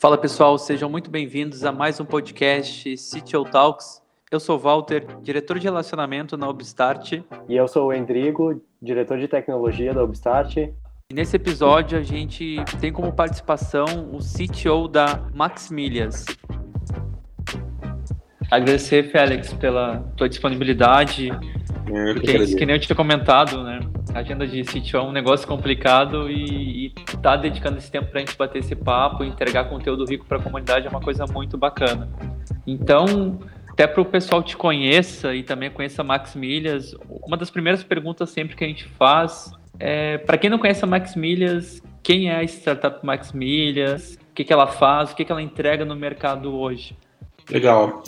Fala pessoal, sejam muito bem-vindos a mais um podcast CTO Talks. Eu sou o Walter, diretor de relacionamento na Obstart. E eu sou o Endrigo, diretor de tecnologia da Obstart. E nesse episódio a gente tem como participação o CTO da Max Milhas. Agradecer, Félix, pela tua disponibilidade. Eu porque, que, que nem eu tinha comentado, né? A agenda de sítio é um negócio complicado e, e tá dedicando esse tempo para a gente bater esse papo, entregar conteúdo rico para a comunidade é uma coisa muito bacana. Então, até para o pessoal te conheça e também conheça a Max Milhas, uma das primeiras perguntas sempre que a gente faz é, para quem não conhece a Max Milhas, quem é a startup Max Milhas, o que, que ela faz, o que, que ela entrega no mercado hoje? Legal.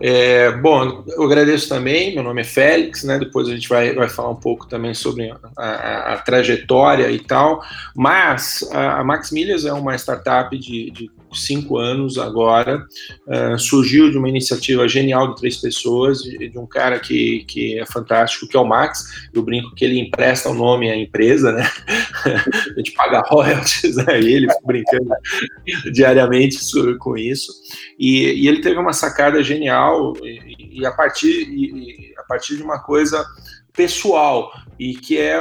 É, bom, eu agradeço também, meu nome é Félix, né? Depois a gente vai, vai falar um pouco também sobre a, a, a trajetória e tal, mas a, a Max Milhas é uma startup de, de cinco anos agora, uh, surgiu de uma iniciativa genial de três pessoas, de, de, um cara que, que é fantástico, que é o Max. Eu brinco que ele empresta o nome à empresa, né? a gente paga royalties a ele, brincando diariamente com isso. E, e, ele teve uma sacada genial, e, e a, partir, e, a partir de uma coisa pessoal, e que é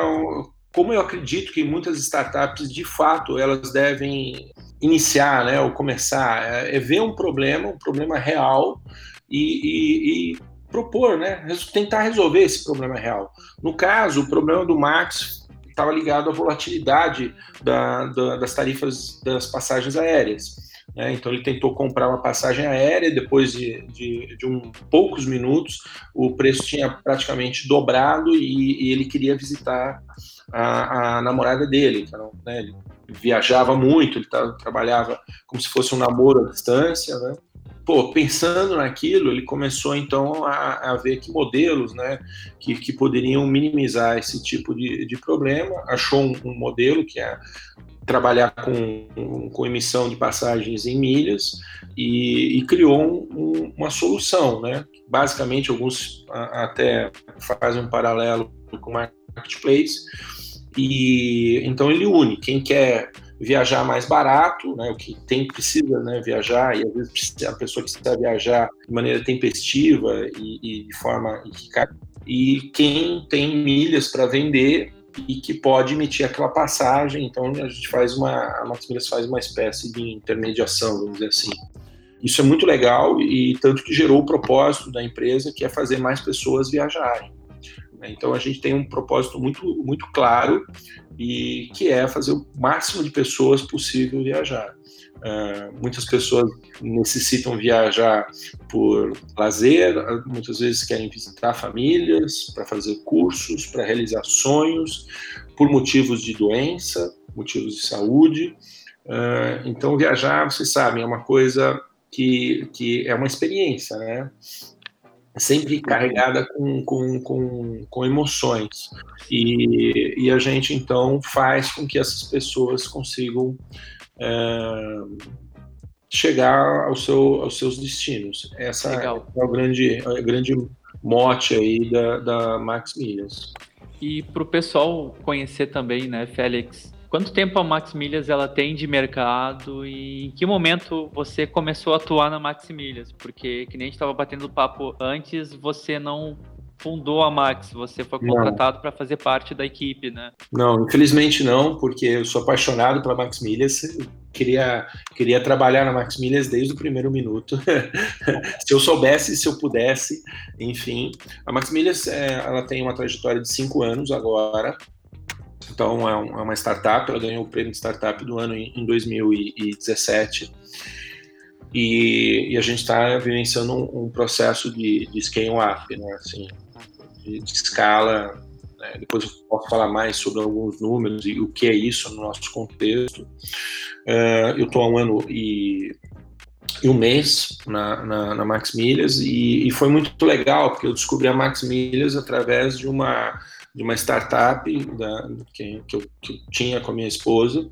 como eu acredito que muitas startups, de fato, elas devem iniciar, né, ou começar, é, é ver um problema, um problema real e, e, e propor, né, tentar resolver esse problema real. No caso, o problema do Max estava ligado à volatilidade da, da, das tarifas das passagens aéreas. Né? Então ele tentou comprar uma passagem aérea, depois de, de, de um poucos minutos o preço tinha praticamente dobrado e, e ele queria visitar a, a namorada dele. Então, né, ele viajava muito, ele trabalhava como se fosse um namoro à distância, né? Pô, pensando naquilo, ele começou então a, a ver que modelos, né, que, que poderiam minimizar esse tipo de, de problema. Achou um, um modelo que é trabalhar com, com emissão de passagens em milhas e, e criou um, uma solução, né? Basicamente, alguns até fazem um paralelo com o marketplace, e então ele une quem quer viajar mais barato, né, o que tem precisa né, viajar, e às vezes a pessoa precisa viajar de maneira tempestiva e, e de forma e quem tem milhas para vender e que pode emitir aquela passagem, então a gente faz uma, a Max Milhas faz uma espécie de intermediação, vamos dizer assim. Isso é muito legal e tanto que gerou o propósito da empresa, que é fazer mais pessoas viajarem. Né? Então a gente tem um propósito muito, muito claro e que é fazer o máximo de pessoas possível viajar. Uh, muitas pessoas necessitam viajar por lazer, muitas vezes querem visitar famílias, para fazer cursos, para realizar sonhos, por motivos de doença, motivos de saúde. Uh, então, viajar, vocês sabem, é uma coisa que, que é uma experiência, né? Sempre carregada com, com, com, com emoções. E, e, a gente, então, faz com que essas pessoas consigam é, chegar ao seu, aos seus destinos. Essa Legal. é o grande, é o grande mote aí da, da Max Milhas. E para o pessoal conhecer também, né, Félix, Quanto tempo a Max Milhas ela tem de mercado e em que momento você começou a atuar na Max Milhas? Porque, que nem a gente estava batendo papo antes, você não fundou a Max, você foi contratado para fazer parte da equipe, né? Não, infelizmente não, porque eu sou apaixonado pela Max Milhas, queria, queria trabalhar na Max Milhas desde o primeiro minuto. se eu soubesse, se eu pudesse, enfim. A Max Milhas, é, ela tem uma trajetória de cinco anos agora, então, é, é, uma startup, ela ganhou o prêmio de startup do ano em 2017. E, e, a gente está vivenciando um, um, processo de, de scale-up, né? assim, de, de escala. Né? Depois eu posso falar mais sobre alguns números e o que é isso no nosso contexto. Uh, eu estou há um ano e, e um mês na, na, na Max Milhas e, e, foi muito legal, porque eu descobri a Max Milhas através de uma de uma startup da, que, que, eu, que eu tinha com a minha esposa.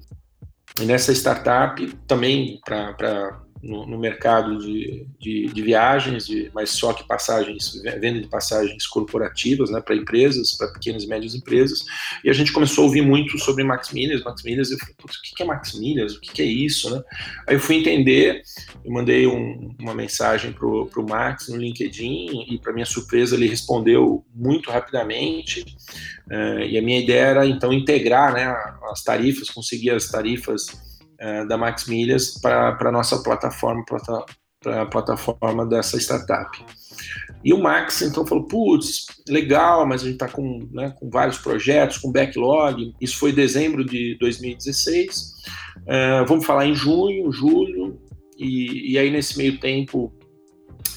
E nessa startup, também para no, mercado de, de, de, viagens, de, mas só que passagens, venda de passagens corporativas, né, para empresas, para pequenas e médias empresas. E a gente começou a ouvir muito sobre Max Milhas, Max Milhas. Eu falei, o que é Max Milhas? O que é isso, né? Aí eu fui entender, eu mandei um, uma mensagem para o Max no LinkedIn e, para minha surpresa, ele respondeu muito rapidamente. Uh, e a minha ideia era então integrar, né, as tarifas, conseguir as tarifas é, da Max Milhas para a nossa plataforma, para a plataforma dessa startup. E o Max então falou: putz, legal, mas a gente está com, né, com vários projetos, com backlog. Isso foi dezembro de 2016. É, vamos falar em junho, julho, e, e aí nesse meio tempo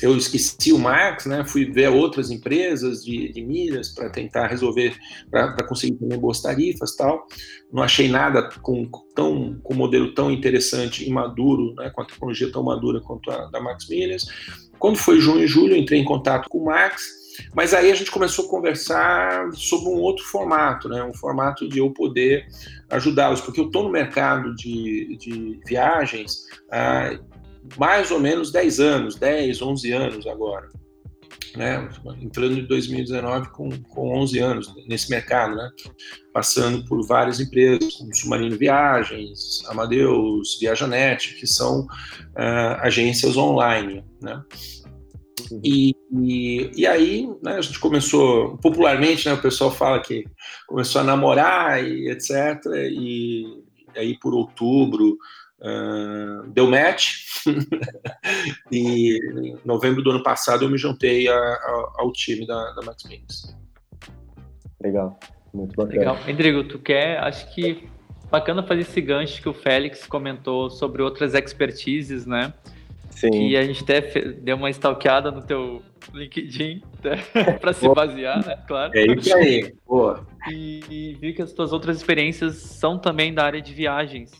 eu esqueci o Max, né? Fui ver outras empresas de, de milhas para tentar resolver, para conseguir também boas tarifas, tal. Não achei nada com tão com um modelo tão interessante e maduro, né? Com a tecnologia tão madura quanto a da Max Milhas. Quando foi junho e julho, entrei em contato com o Max. Mas aí a gente começou a conversar sobre um outro formato, né? Um formato de eu poder ajudá-los, porque eu estou no mercado de, de viagens. Ah, mais ou menos 10 anos, 10, 11 anos agora. Né? Entrando em 2019 com, com 11 anos nesse mercado, né? passando por várias empresas, como Submarino Viagens, Amadeus, Viajanet, que são uh, agências online. Né? E, e, e, aí né, a gente começou, popularmente, né, o pessoal fala que começou a namorar e etc. E aí por outubro Uh, deu match e em novembro do ano passado eu me juntei a, a, ao time da, da Max Mix. Legal, muito bacana. Legal. Rodrigo, tu quer, acho que bacana fazer esse gancho que o Félix comentou sobre outras expertises, né? Sim. E a gente até deu uma stalkeada no teu LinkedIn né? para se basear, né? Claro. É isso aí, boa. E, e vi que as tuas outras experiências são também da área de viagens.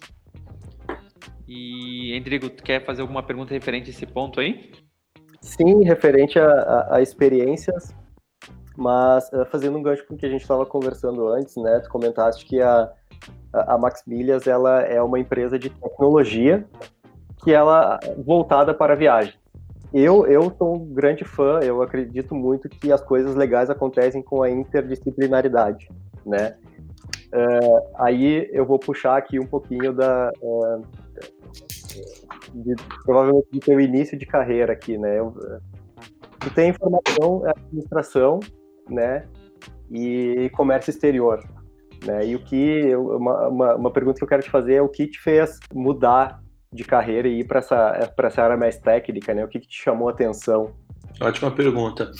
E, Endrigo, tu quer fazer alguma pergunta referente a esse ponto aí? Sim, referente a, a, a experiências, mas uh, fazendo um gancho com o que a gente estava conversando antes, né? Tu comentaste que a, a Max Milhas ela é uma empresa de tecnologia que ela voltada para viagem. Eu, eu sou um grande fã, eu acredito muito que as coisas legais acontecem com a interdisciplinaridade, né? Uh, aí eu vou puxar aqui um pouquinho da, uh, de, provavelmente do teu início de carreira aqui, né? Eu, tu tem informação, administração, né? E comércio exterior, né? E o que uma, uma, uma pergunta que eu quero te fazer é o que te fez mudar de carreira e ir para essa para essa área mais técnica, né? O que, que te chamou a atenção? Ótima pergunta.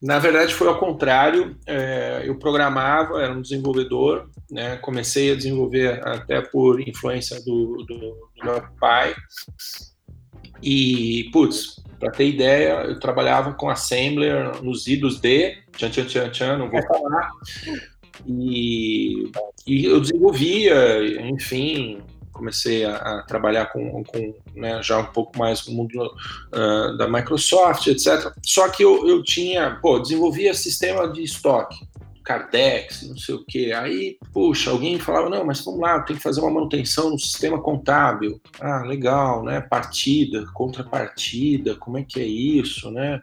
Na verdade, foi ao contrário. É, eu programava, era um desenvolvedor, né? comecei a desenvolver até por influência do, do, do meu pai. E, putz, para ter ideia, eu trabalhava com Assembler nos idos de, tchan, tchan, tchan, tchan, não vou falar. E, e eu desenvolvia, enfim, comecei a, a trabalhar com, com né, já um pouco mais no mundo uh, da Microsoft, etc. Só que eu, eu tinha, pô, desenvolvia sistema de estoque, Cardex, não sei o que. Aí, puxa, alguém falava, não, mas vamos lá, tem que fazer uma manutenção no sistema contábil. Ah, legal, né? Partida, contrapartida, como é que é isso, né?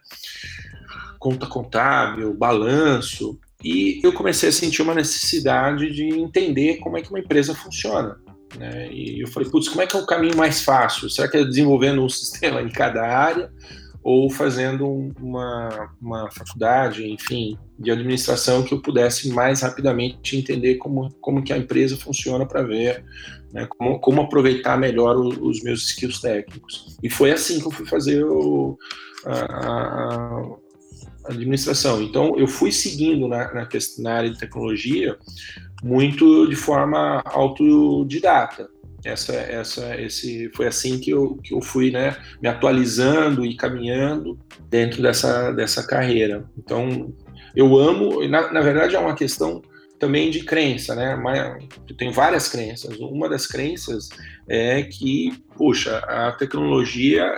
Conta contábil, balanço. E eu comecei a sentir uma necessidade de entender como é que uma empresa funciona. Né? E eu falei, putz, como é que é o caminho mais fácil? Será que é desenvolvendo um sistema em cada área ou fazendo uma, uma faculdade, enfim, de administração que eu pudesse mais rapidamente entender como, como que a empresa funciona para ver né, como, como aproveitar melhor o, os meus skills técnicos. E foi assim que eu fui fazer o, a, a, administração. Então, eu fui seguindo na, na, na área de tecnologia muito de forma autodidata. Essa, essa, esse, foi assim que eu, que eu fui né, me atualizando e caminhando dentro dessa, dessa carreira. Então, eu amo, na, na verdade é uma questão também de crença, né? Tenho várias crenças. Uma das crenças é que, puxa, a tecnologia,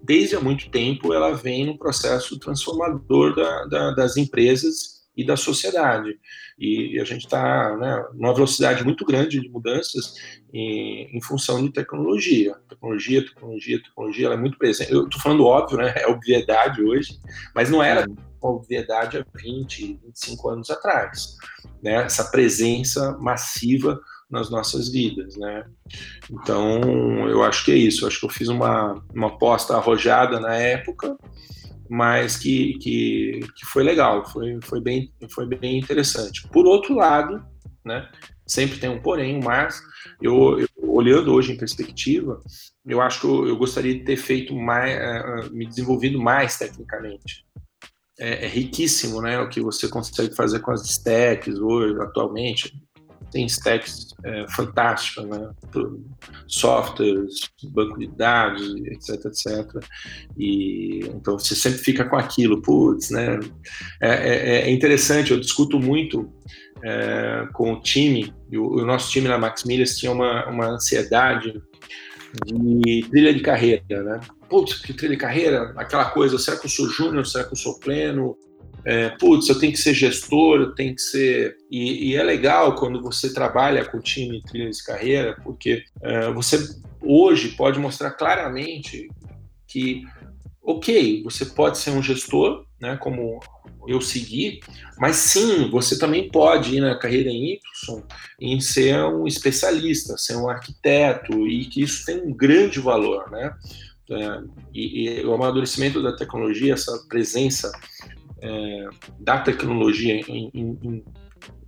desde há muito tempo, ela vem no processo transformador da, da, das empresas e da sociedade. E a gente está né, numa velocidade muito grande de mudanças em, em, função de tecnologia. Tecnologia, tecnologia, tecnologia, ela é muito presente. Eu estou falando óbvio, né, é obviedade hoje, mas não era obviedade há 20, 25 anos atrás. Né, essa presença massiva nas nossas vidas, né? Então, eu acho que é isso. Eu acho que eu fiz uma, uma aposta arrojada na época, mas que, que, que foi legal, foi, foi, bem, foi bem interessante. Por outro lado, né, sempre tem um porém, mas eu, eu, olhando hoje em perspectiva, eu acho que eu, eu gostaria de ter feito mais, uh, me desenvolvido mais tecnicamente. É, é, riquíssimo, né, o que você consegue fazer com as stacks hoje, atualmente tem stacks é, fantásticas, né? softwares, banco de dados, etc, etc. E então você sempre fica com aquilo, putz, né? É, é, é interessante. Eu discuto muito é, com o time. O, o, nosso time na Max Milhas tinha uma, uma ansiedade de trilha de carreira, né? Putz, que trilha de carreira, aquela coisa, será que eu sou júnior, será que eu sou pleno? É, putz, eu tenho que ser gestor, eu tenho que ser. E, e é legal quando você trabalha com o time trilha de carreira, porque é, você hoje pode mostrar claramente que, ok, você pode ser um gestor, né, como eu segui, mas sim, você também pode ir na carreira em Y em ser um especialista, ser um arquiteto, e que isso tem um grande valor, né? É, e, e, o amadurecimento da tecnologia, essa presença é, da tecnologia em, em, em,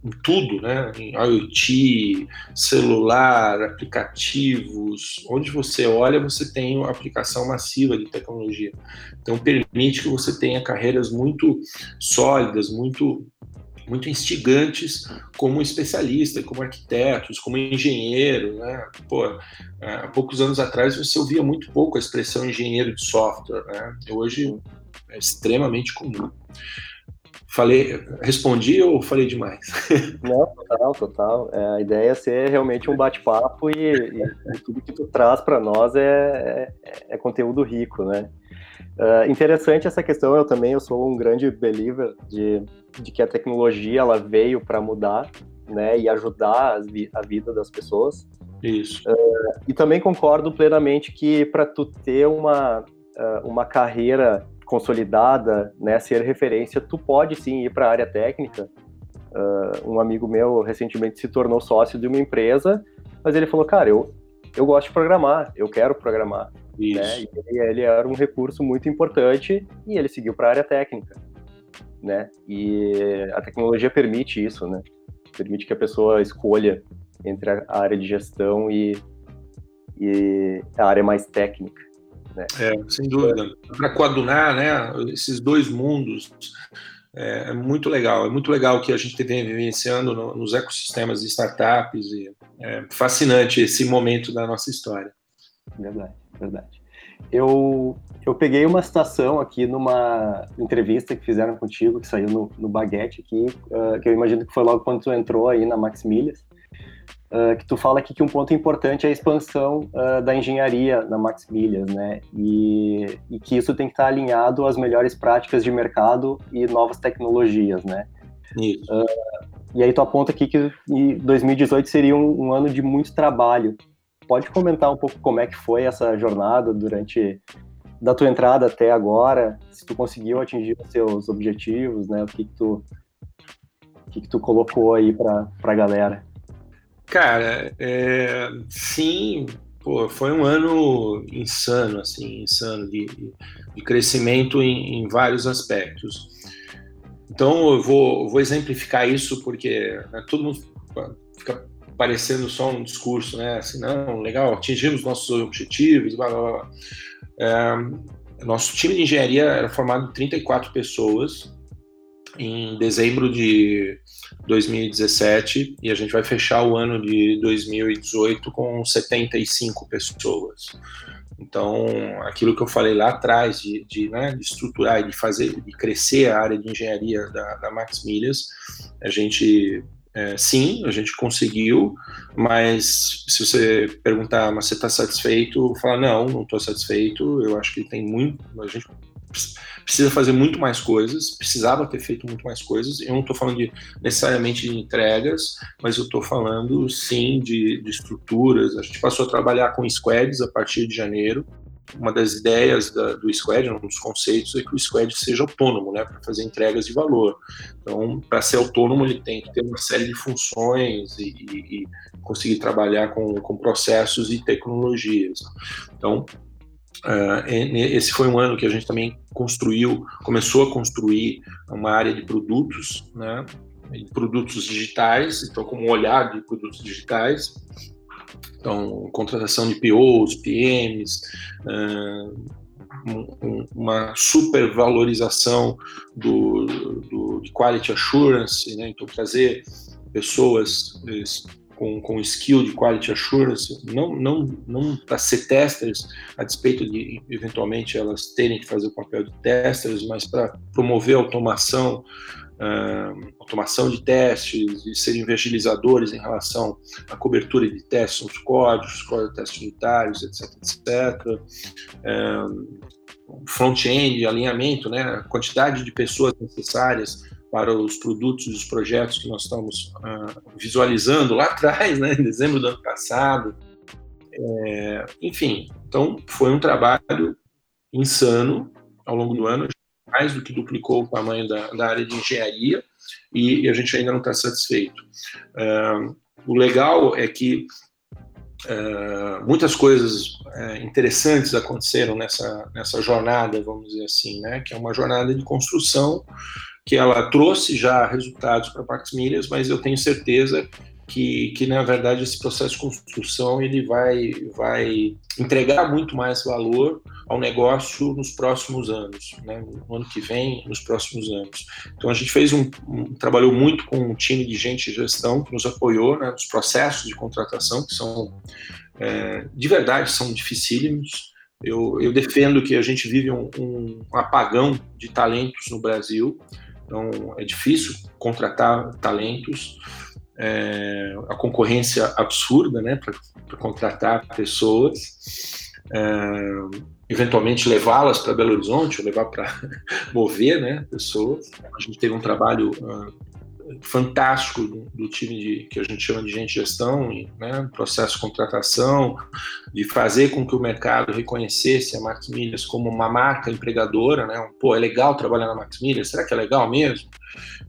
em, tudo, né? Em IoT, celular, aplicativos, onde você olha, você tem uma aplicação massiva de tecnologia. Então permite que você tenha carreiras muito sólidas, muito muito instigantes como especialista, como arquitetos, como engenheiro, né? Pô, há poucos anos atrás você ouvia muito pouco a expressão engenheiro de software, né? Hoje é extremamente comum. Falei, respondi ou falei demais? Não, total, total. É, a ideia é ser realmente um bate-papo e, e, tudo que tu traz para nós é, é, é, conteúdo rico, né? Uh, interessante essa questão, eu também eu sou um grande believer de, de que a tecnologia ela veio para mudar, né, e ajudar a vida das pessoas. Isso. Uh, e também concordo plenamente que para tu ter uma, uh, uma carreira consolidada, né, ser referência, tu pode sim ir para a área técnica. Uh, um amigo meu recentemente se tornou sócio de uma empresa, mas ele falou, cara, eu, eu gosto de programar, eu quero programar. Né? E ele, era um recurso muito importante e ele seguiu para a área técnica. Né? E a tecnologia permite isso, né? Permite que a pessoa escolha entre a área de gestão e, e a área mais técnica. Né? É, sem dúvida. Para coadunar né, esses dois mundos, é, é, muito legal. É muito legal que a gente vem vivenciando no, nos ecossistemas de startups. E é fascinante esse momento da nossa história. Verdade, verdade. Eu, eu peguei uma citação aqui numa entrevista que fizeram contigo, que saiu no, no Baguete aqui, uh, que eu imagino que foi logo quando tu entrou aí na Max Milhas uh, que tu fala aqui que um ponto importante é a expansão uh, da engenharia na Max Milhas, né? E, e, que isso tem que estar alinhado às melhores práticas de mercado e novas tecnologias, né? Isso. Uh, e aí tu aponta aqui que 2018 seria um, um, ano de muito trabalho. Pode comentar um pouco como é que foi essa jornada durante da tua entrada até agora, se tu conseguiu atingir os seus objetivos, né? O que, que tu o que, que tu colocou aí para a galera? Cara, é, sim, pô, foi um ano insano, assim, insano de, de crescimento em, em, vários aspectos. Então eu vou, vou exemplificar isso porque né, todo mundo fica parecendo só um discurso, né? Assim, não, legal, atingimos nossos objetivos, blá blá blá. É, nosso time de engenharia era formado de 34 pessoas em dezembro de 2017 e a gente vai fechar o ano de 2018 com 75 pessoas. Então, aquilo que eu falei lá atrás de, de, né, de estruturar e de fazer, de crescer a área de engenharia da, da Max Milhas, a gente é, sim, a gente conseguiu, mas se você perguntar, mas você está satisfeito? Falar, não, não estou satisfeito. Eu acho que tem muito, a gente precisa fazer muito mais coisas, precisava ter feito muito mais coisas. Eu não estou falando de, necessariamente de entregas, mas eu estou falando sim de, de, estruturas. A gente passou a trabalhar com squads a partir de janeiro. Uma das ideias da, do squad, um dos conceitos, é que o squad seja autônomo, né, para fazer entregas de valor. Então, para ser autônomo, ele tem que ter uma série de funções e, e, e conseguir trabalhar com, com processos e tecnologias. Então, esse foi um ano que a gente também construiu, começou a construir uma área de produtos, né, de produtos digitais, então com um olhar de produtos digitais, então contratação de POs, PMs, um, uma supervalorização do, do de quality assurance, né, então trazer pessoas com, com skill de quality assurance, não, não, não para ser testers, a despeito de eventualmente elas terem que fazer o papel de testers, mas para promover automação, uh, automação de testes e serem evangelizadores em relação à cobertura de testes nos códigos, códigos de testes unitários, etc, etc. Uh, front-end, alinhamento, né, a quantidade de pessoas necessárias para os produtos e os projetos que nós estamos uh, visualizando lá atrás, né, em dezembro do ano passado. É, enfim, então foi um trabalho insano ao longo do ano, mais do que duplicou o tamanho da, da área de engenharia e, e, a gente ainda não está satisfeito. Uh, o legal é que uh, muitas coisas uh, interessantes aconteceram nessa, nessa jornada, vamos dizer assim, né, que é uma jornada de construção que ela trouxe já resultados para Pax Milhas, mas eu tenho certeza que, que na verdade esse processo de construção ele vai, vai entregar muito mais valor ao negócio nos próximos anos, né? no ano que vem, nos próximos anos. Então a gente fez um, um trabalhou muito com um time de gente de gestão que nos apoiou né, nos processos de contratação que são é, de verdade são dificílimos. Eu, eu defendo que a gente vive um, um apagão de talentos no Brasil. Então, é difícil contratar talentos, é, a concorrência absurda, né, para contratar pessoas, é, eventualmente levá-las para Belo Horizonte, ou levar para mover, né, pessoas. A gente teve um trabalho uh, fantástico do, do, time de, que a gente chama de gente gestão, né, processo de contratação, de fazer com que o mercado reconhecesse a Max Milhas como uma marca empregadora, né, pô, é legal trabalhar na Max Milhas, será que é legal mesmo?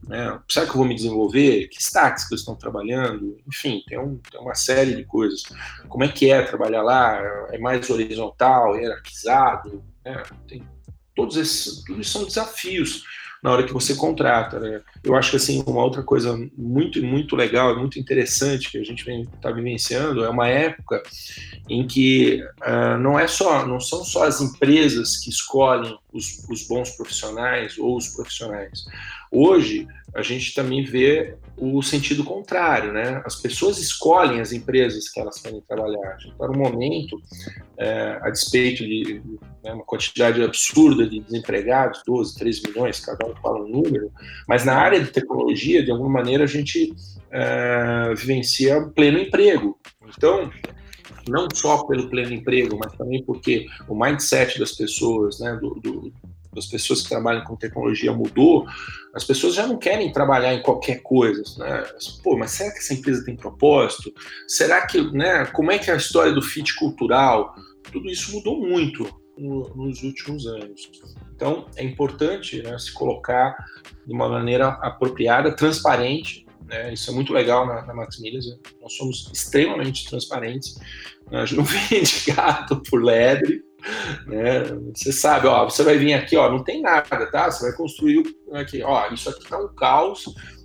Né, será que eu vou me desenvolver? Que stacks que estão trabalhando? Enfim, tem, um, tem uma série de coisas. Como é que é trabalhar lá? É mais horizontal, hierarquizado? Né? Tem todos esses, tudo isso são desafios na hora que você contrata. Né? Eu acho que assim uma outra coisa muito muito legal, muito interessante que a gente está vivenciando é uma época em que uh, não é só não são só as empresas que escolhem os, os bons profissionais ou os profissionais. Hoje a gente também vê o sentido contrário, né? As pessoas escolhem as empresas que elas querem trabalhar. A gente está num momento, é, a despeito de né, uma quantidade absurda de desempregados, 12, 13 milhões, cada um fala um número, mas na área de tecnologia, de alguma maneira, a gente é, vivencia pleno emprego. Então, não só pelo pleno emprego, mas também porque o mindset das pessoas, né, do, do das pessoas que trabalham com tecnologia mudou, as pessoas já não querem trabalhar em qualquer coisa, né? Pô, mas será que essa empresa tem propósito? Será que, né? Como é que é a história do fit cultural? Tudo isso mudou muito no, nos últimos anos. Então, é importante né, se colocar de uma maneira apropriada, transparente. Né? Isso é muito legal na, na Max Milhas. Né? Nós somos extremamente transparentes. A gente não vende gato por lebre né? Você sabe, ó, você vai vir aqui, ó, não tem nada, tá? Você vai construir aqui, ó, isso aqui tá um caos.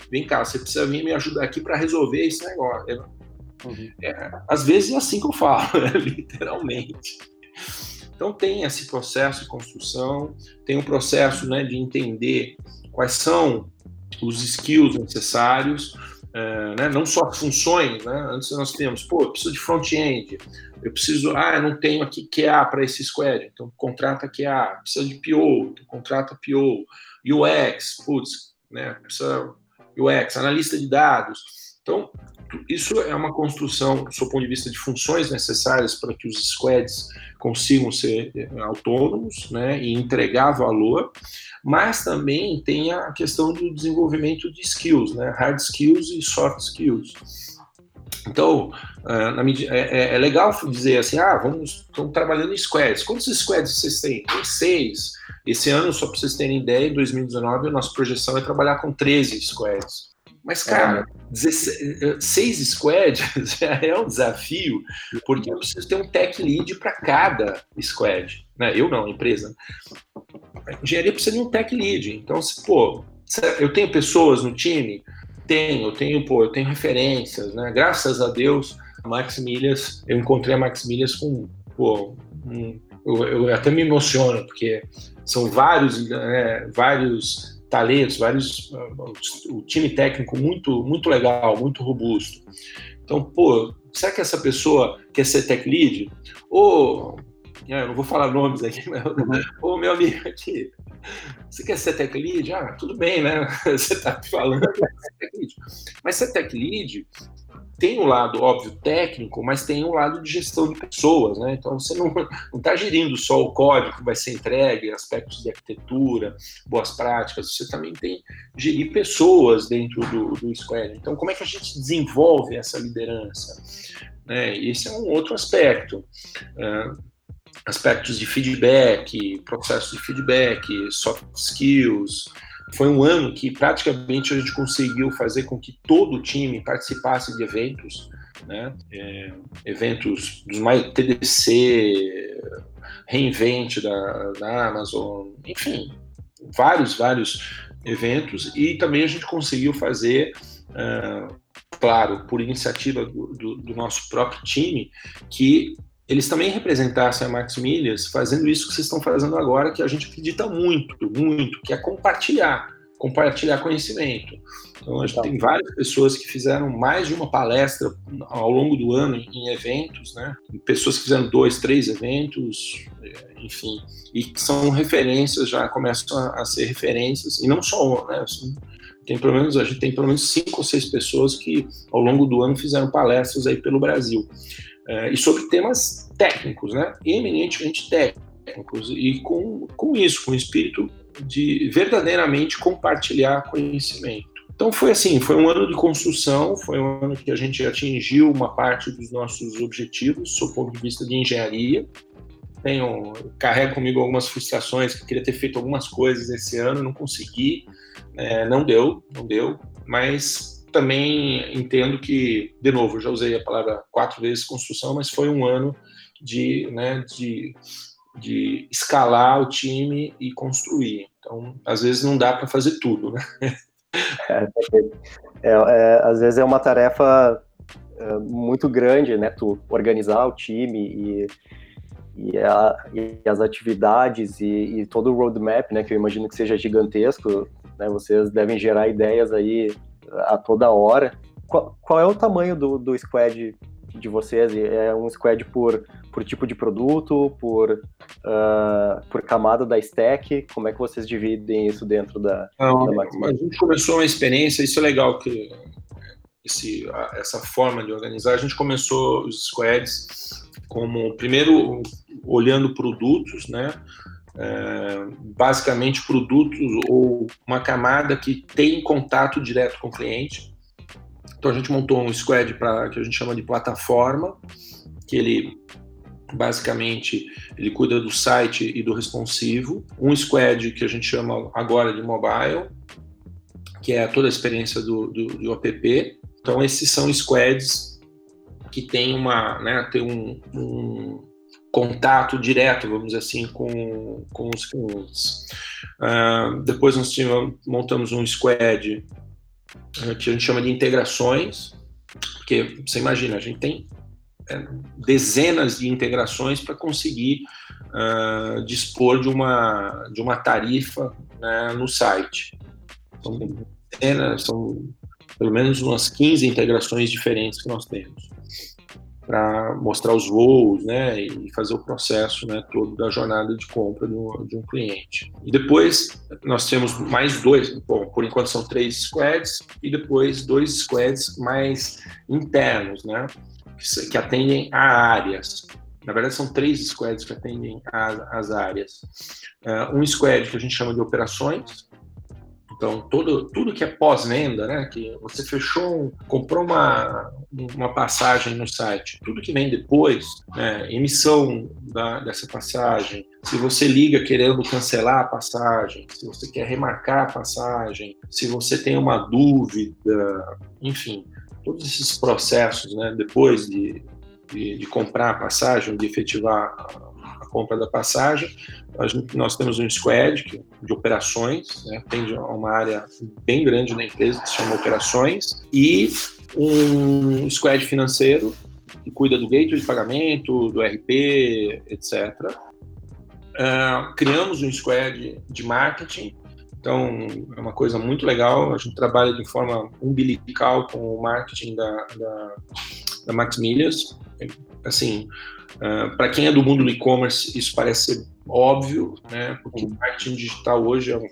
Vem cá, você precisa vir me ajudar aqui para resolver esse negócio. Uhum. É, às vezes é assim que eu falo, né? literalmente. Então tem esse processo de construção, tem um processo né, de entender quais são os skills necessários, é, né, não só funções, né? Antes nós temos, pô, eu preciso de front-end, eu preciso, ah, eu não tenho aqui QA para esse squad, então contrata QA, precisa de PO, então contrata PO, UX, putz, né, precisa UX, analista de dados. Então, isso é uma construção, do seu ponto de vista de funções necessárias para que os squads consigam ser eh, autônomos né, e entregar valor, mas também tem a questão do desenvolvimento de skills, né, hard skills e soft skills. Então, ah, é, é, é, legal dizer assim, ah, vamos, estamos trabalhando em squads. Quantos squads vocês têm? Tem seis. Esse ano, só para vocês terem ideia, em 2019, a nossa projeção é trabalhar com 13 squads. Mas, cara, é. seis squads já é um desafio, porque eu preciso ter um tech lead para cada squad. Né? Eu não, a empresa. Engenharia precisa de um tech lead. Então, se, pô, eu tenho pessoas no time tenho, tenho, pô, eu tenho referências, né? Graças a Deus, a Max Milhas, eu encontrei a Max Milhas com, pô, um, eu, eu, até me emociono, porque são vários, né, vários talentos, vários, o time técnico muito, muito legal, muito robusto. Então, pô, será que essa pessoa quer ser tech lead? Ou, eu não vou falar nomes aqui, mas, uhum. ô meu amigo aqui, você quer ser tech lead? Ah, tudo bem, né? Você está falando Mas ser tech lead tem um lado, óbvio, técnico, mas tem um lado de gestão de pessoas, né? Então você não está gerindo só o código que vai ser entregue, aspectos de arquitetura, boas práticas, você também tem gerir pessoas dentro do, do Square. Então, como é que a gente desenvolve essa liderança? Né? Esse é um outro aspecto. Uh, aspectos de feedback, processos de feedback, soft skills. Foi um ano que praticamente a gente conseguiu fazer com que todo o time participasse de eventos, né? É, eventos dos mais TDC, Reinvent da, da Amazon, enfim, vários, vários eventos. E também a gente conseguiu fazer, uh, claro, por iniciativa do, do, do nosso próprio time, que eles também representassem a Max Milhas fazendo isso que vocês estão fazendo agora, que a gente acredita muito, muito, que é compartilhar, compartilhar conhecimento. Então, a gente tem várias pessoas que fizeram mais de uma palestra ao longo do ano em eventos, né? Pessoas que fizeram dois, três eventos, é, enfim, e que são referências, já começam a, ser referências, e não só, né? Assim, tem pelo menos, a gente tem pelo menos cinco ou seis pessoas que ao longo do ano fizeram palestras aí pelo Brasil é, e sobre temas técnicos, né? eminentemente técnicos, e com, com isso, com o espírito de verdadeiramente compartilhar conhecimento. Então foi assim, foi um ano de construção, foi um ano que a gente atingiu uma parte dos nossos objetivos, do ponto de vista de engenharia. Tenho, carrego comigo algumas frustrações, que queria ter feito algumas coisas esse ano, não consegui, é, não deu, não deu, mas também entendo que, de novo, já usei a palavra quatro vezes construção, mas foi um ano de, né, de, de escalar o time e construir. Então, às vezes não dá para fazer tudo, né? É, é, é, às vezes é uma tarefa é, muito grande, né? Tu organizar o time e, e, a, e as atividades e, e, todo o roadmap, né? Que eu imagino que seja gigantesco. Né, vocês devem gerar ideias aí a toda hora. Qual, qual é o tamanho do, do squad de vocês? É um squad por, por tipo de produto, por, uh, por camada da stack? Como é que vocês dividem isso dentro da, Não, da A gente começou uma experiência, isso é legal, que esse, essa forma de organizar, a gente começou os squads como, primeiro, olhando produtos, né? É, basicamente produtos ou uma camada que tem contato direto com o cliente. Então a gente montou um squad para que a gente chama de plataforma, que ele basicamente ele cuida do site e do responsivo. Um squad que a gente chama agora de mobile, que é toda a experiência do, do, do app. Então esses são squads que tem uma, né, tem um, um contato direto, vamos dizer assim, com, com os clientes. Uh, depois nós montamos um squad uh, que a gente chama de integrações, porque você imagina, a gente tem é, dezenas de integrações para conseguir uh, dispor de uma, de uma tarifa né, no site. São, dezenas, são pelo menos umas 15 integrações diferentes que nós temos. Para mostrar os voos, né, e fazer o processo, né, todo da jornada de compra de um, de um, cliente. E depois nós temos mais dois, bom, por enquanto são três squads e depois dois squads mais internos, né, que, que atendem a áreas. Na verdade, são três squads que atendem as áreas. Uh, um squad que a gente chama de operações, então, todo, tudo que é pós-venda, né, que você fechou, comprou uma, uma passagem no site, tudo que vem depois, né, emissão da, dessa passagem, se você liga querendo cancelar a passagem, se você quer remarcar a passagem, se você tem uma dúvida, enfim, todos esses processos, né, depois de, de, de comprar a passagem, de efetivar compra da passagem. Nós, nós temos um squad de operações, né, tem uma área bem grande na empresa que se chama operações, e um squad financeiro que cuida do gateway de pagamento, do RP, etc. Uh, criamos um squad de marketing, então é uma coisa muito legal. A gente trabalha de forma umbilical com o marketing da, da, da Max Milhas. Assim, Uh, ah, Para quem é do mundo do e-commerce, isso parece ser óbvio, né? Porque o marketing digital hoje é, um,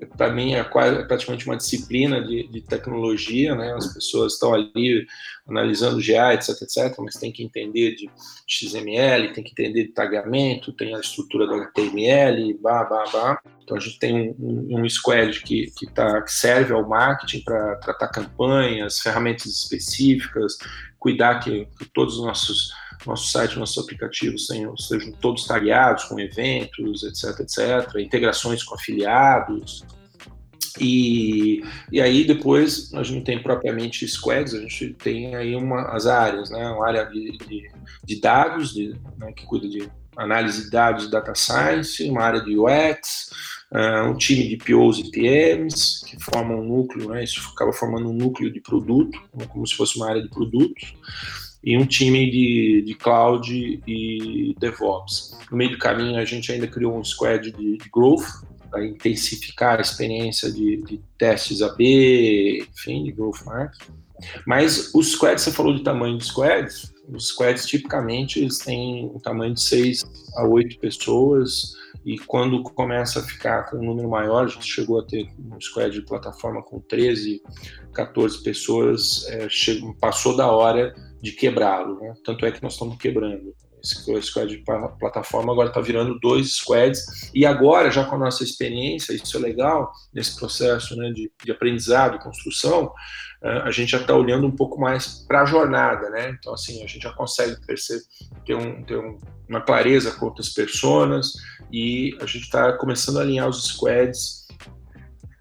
é para mim é, quase, é praticamente uma disciplina de, de, tecnologia, né? As pessoas estão ali analisando GA, etc, etc, mas tem que entender de XML, tem que entender de tagamento, tem a estrutura do HTML, blá, blá, blá. Então a gente tem um, um, um squad que, que, tá, que serve ao marketing para tratar campanhas, ferramentas específicas, cuidar que, que todos os nossos nosso site, nossos aplicativos tenham, sejam todos tagueados com eventos, etc, etc, integrações com afiliados. E, e aí depois a gente tem propriamente squads, a gente tem aí uma, as áreas, né? Uma área de, de, de dados, de, né, que cuida de análise de dados e data science, uma área de UX, uh, um time de POs e PMs, que formam um núcleo, né? Isso acaba formando um núcleo de produto, como se fosse uma área de produtos e um time de, de cloud e DevOps. No meio do caminho, a gente ainda criou um squad de, de growth para intensificar a experiência de, de, testes AB, enfim, de growth marketing. Mas os squads, você falou de tamanho de squads, os squads tipicamente eles têm um tamanho de 6 a 8 pessoas, e quando começa a ficar com um número maior, a gente chegou a ter um squad de plataforma com 13, 14 pessoas, é, chegou, passou da hora de quebrá-lo. Né? Tanto é que nós estamos quebrando. Esse squad de plataforma agora está virando dois squads. E agora, já com a nossa experiência, isso é legal, nesse processo né, de, de aprendizado, construção, a gente já está olhando um pouco mais para a jornada, né? Então, assim, a gente já consegue ter, um, ter um, uma clareza com outras pessoas e a gente está começando a alinhar os squads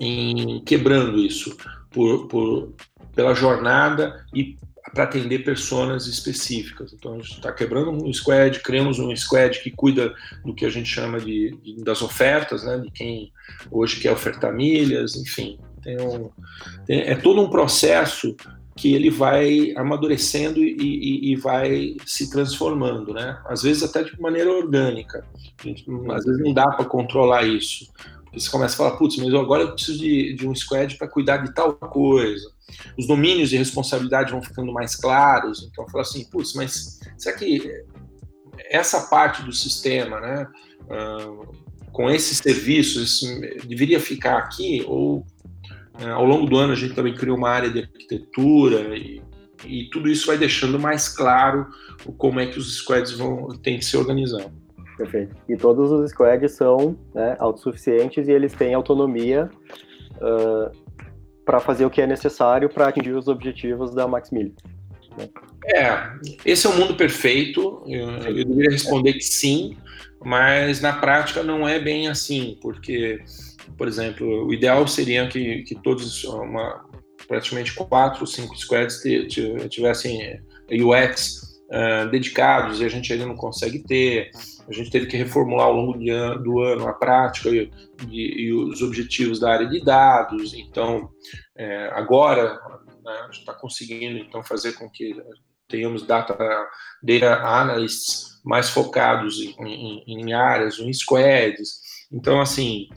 em quebrando isso por, por pela jornada e para atender pessoas específicas. Então a gente está quebrando um squad, criamos um squad que cuida do que a gente chama de, de das ofertas, né, de quem hoje quer ofertar milhas, enfim. Tem um, tem, é todo um processo que ele vai amadurecendo e, e, e, vai se transformando, né? Às vezes até de maneira orgânica. Às vezes não dá para controlar isso. Porque você começa a falar, putz, mas agora eu preciso de, de um squad para cuidar de tal coisa os domínios de responsabilidade vão ficando mais claros. Então, fala assim, putz, mas será que essa parte do sistema, né, uh, com esses serviços, deveria ficar aqui? Ou uh, ao longo do ano a gente também criou uma área de arquitetura e, e tudo isso vai deixando mais claro como é que os squads vão ter que se organizar. Perfeito. E todos os squads são né, autossuficientes e eles têm autonomia uh, para fazer o que é necessário para atingir os objetivos da Max Né? É, esse é o mundo perfeito. Eu, eu deveria responder que sim, mas na prática não é bem assim, porque, por exemplo, o ideal seria que, que todos, uma, praticamente quatro, cinco squads tivessem UX uh, dedicados e a gente ainda não consegue ter. A gente teve que reformular ao longo do ano a prática e, e, e os objetivos da área de dados. Então, é, agora né, a gente está conseguindo então fazer com que tenhamos data, data analysts mais focados em, em, em áreas, em squads. Então, assim,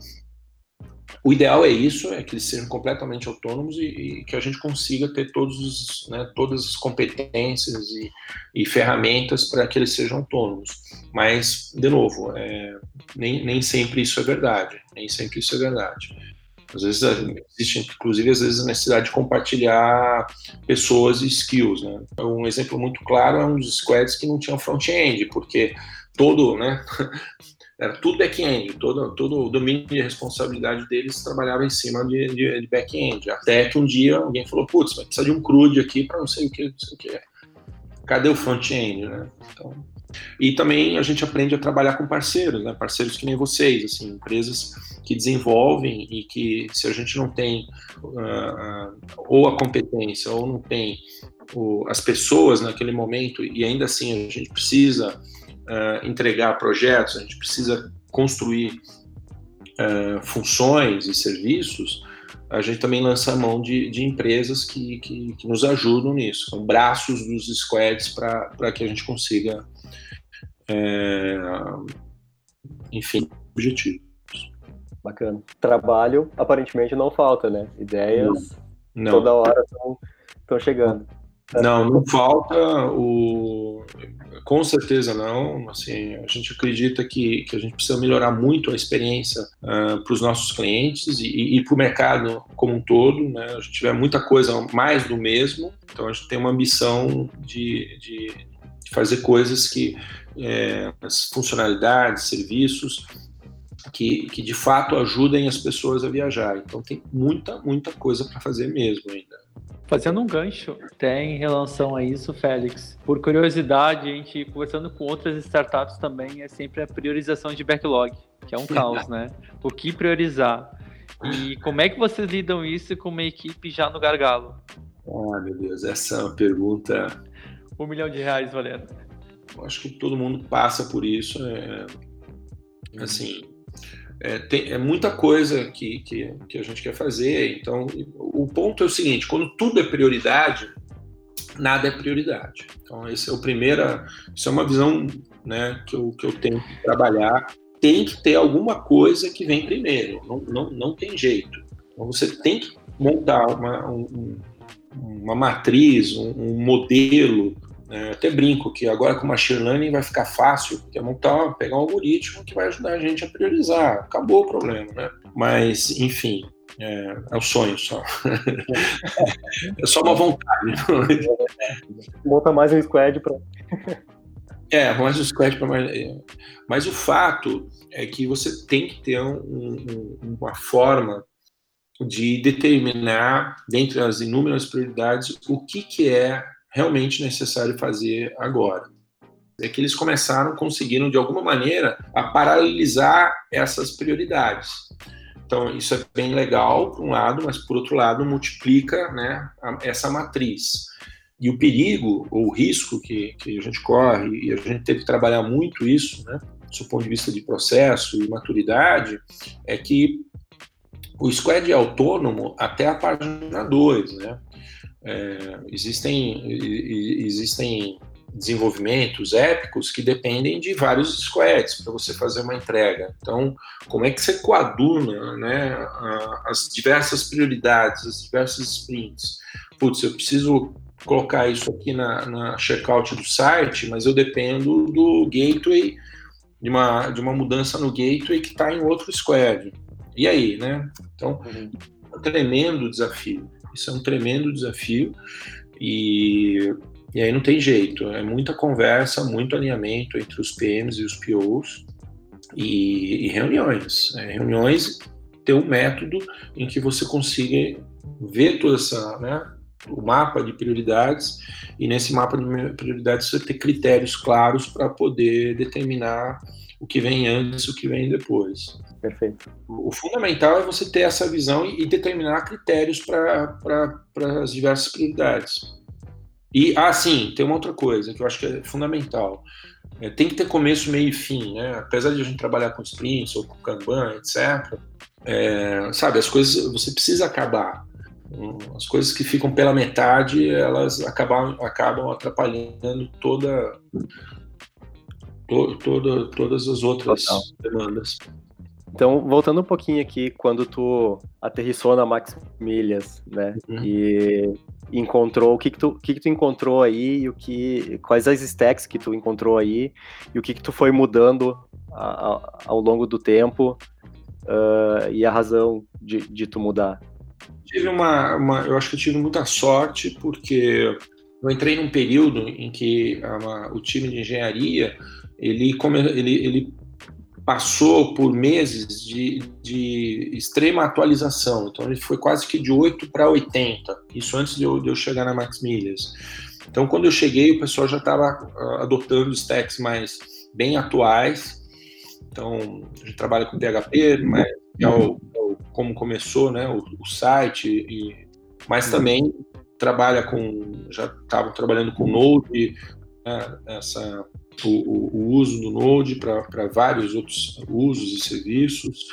o ideal é isso, é que eles sejam completamente autônomos e, e que a gente consiga ter todos os, né, todas as competências e, e ferramentas para que eles sejam autônomos. Mas, de novo, é, nem, nem sempre isso é verdade. Nem sempre isso é verdade. Às vezes existe, inclusive, às vezes a necessidade de compartilhar pessoas e skills. Né? Um exemplo muito claro é um dos squads que não tinha front-end, porque todo, né, era tudo back-end, todo, todo o domínio de responsabilidade deles trabalhava em cima de, de, de back-end. Até que um dia alguém falou, putz, vai precisar de um CRUD aqui para não sei o que, não sei o que. Cadê o front-end, né? Então, e também a gente aprende a trabalhar com parceiros, né? Parceiros que nem vocês, assim, empresas que desenvolvem e que se a gente não tem uh, ou a competência ou não tem o, as pessoas naquele momento e ainda assim a gente precisa uh, entregar projetos, a gente precisa construir uh, funções e serviços, a gente também lança a mão de, de empresas que, que, que, nos ajudam nisso, são braços dos squads para que a gente consiga, é, enfim, objetivos. Bacana. Trabalho aparentemente não falta, né? Ideias não, toda hora estão chegando. Não, não falta o com certeza não. Assim, a gente acredita que, que a gente precisa melhorar muito a experiência uh, para os nossos clientes e, e para o mercado como um todo. Né? A gente tiver muita coisa mais do mesmo, então a gente tem uma ambição de, de, de fazer coisas que é, as funcionalidades, serviços que, que de fato ajudem as pessoas a viajar. Então tem muita, muita coisa para fazer mesmo ainda. Fazendo um gancho até em relação a isso, Félix, por curiosidade, a gente conversando com outras startups também é sempre a priorização de backlog, que é um caos, né? O que priorizar? E como é que vocês lidam isso com uma equipe já no gargalo? Ah, meu Deus, essa é uma pergunta. Um milhão de reais valendo. Acho que todo mundo passa por isso. É... Assim, é, tem, é muita coisa que, que, que, a gente quer fazer. Então, o ponto é o seguinte: quando tudo é prioridade, nada é prioridade. Então, esse é o primeira, isso é uma visão né, que, eu, que eu tenho que trabalhar. Tem que ter alguma coisa que vem primeiro, não, não, não tem jeito. Então, você tem que montar uma, um, uma matriz, um, um modelo é, até brinco que agora com machine learning vai ficar fácil, porque é montar, pegar um algoritmo que vai ajudar a gente a priorizar. Acabou o problema, né? Mas, enfim, é, é um sonho só. é só uma vontade. Monta mais um squad para. É, mais um squad para mais. É. Mas o fato é que você tem que ter um, um, uma forma de determinar, dentre as inúmeras prioridades, o que, que é realmente necessário fazer agora. É que eles começaram, conseguiram de alguma maneira a paralelizar essas prioridades. Então, isso é bem legal, por um lado, mas por outro lado, multiplica né, essa matriz. E o perigo, ou o risco que, que a gente corre, e a gente teve que trabalhar muito isso, né, do ponto de vista de processo e maturidade, é que o squad é autônomo até a página 2, né? É, existem, existem desenvolvimentos épicos que dependem de vários squads para você fazer uma entrega. Então, como é que você coaduna né, as diversas prioridades, as diversas sprints? Putz, eu preciso colocar isso aqui na, na checkout do site, mas eu dependo do gateway, de uma, de uma mudança no gateway que está em outro squad. E aí, né? Então, uhum. tremendo desafio. Isso é um tremendo desafio e, e aí não tem jeito. É muita conversa, muito alinhamento entre os PMs e os POs e, e reuniões. É, reuniões ter um método em que você consiga ver toda essa, né, o mapa de prioridades e nesse mapa de prioridades você ter critérios claros para poder determinar o que vem antes, o que vem depois. Perfeito. O fundamental é você ter essa visão e, determinar critérios para as diversas prioridades. E, ah, sim, tem uma outra coisa que eu acho que é fundamental. É, tem que ter começo, meio e fim, né? Apesar de a gente trabalhar com sprints ou com Kanban, etc., é, sabe, as coisas você precisa acabar. As coisas que ficam pela metade, elas acabam, acabam atrapalhando toda, to, toda, todas as outras Total. demandas. Então, voltando um pouquinho aqui, quando tu aterrissou na Max Milhas, né? Uhum. E encontrou o que que tu, o que que tu encontrou aí e o que quais as stacks que tu encontrou aí e o que que tu foi mudando a, a, ao longo do tempo uh, e a razão de, de tu mudar. Tive uma, uma, eu acho que eu tive muita sorte porque eu entrei num período em que a, o time de engenharia ele, ele, ele passou por meses de, de extrema atualização. Então, ele foi quase que de 8 para 80. Isso antes de eu, de eu chegar na Max Milhas. Então, quando eu cheguei, o pessoal já estava uh, adotando stacks mais bem atuais. Então, a gente trabalha com PHP, mas é o, é o como começou né, o, o site, e, mas também trabalha com, já estavam trabalhando com Node, né, essa o, o, uso do Node para vários outros usos e serviços.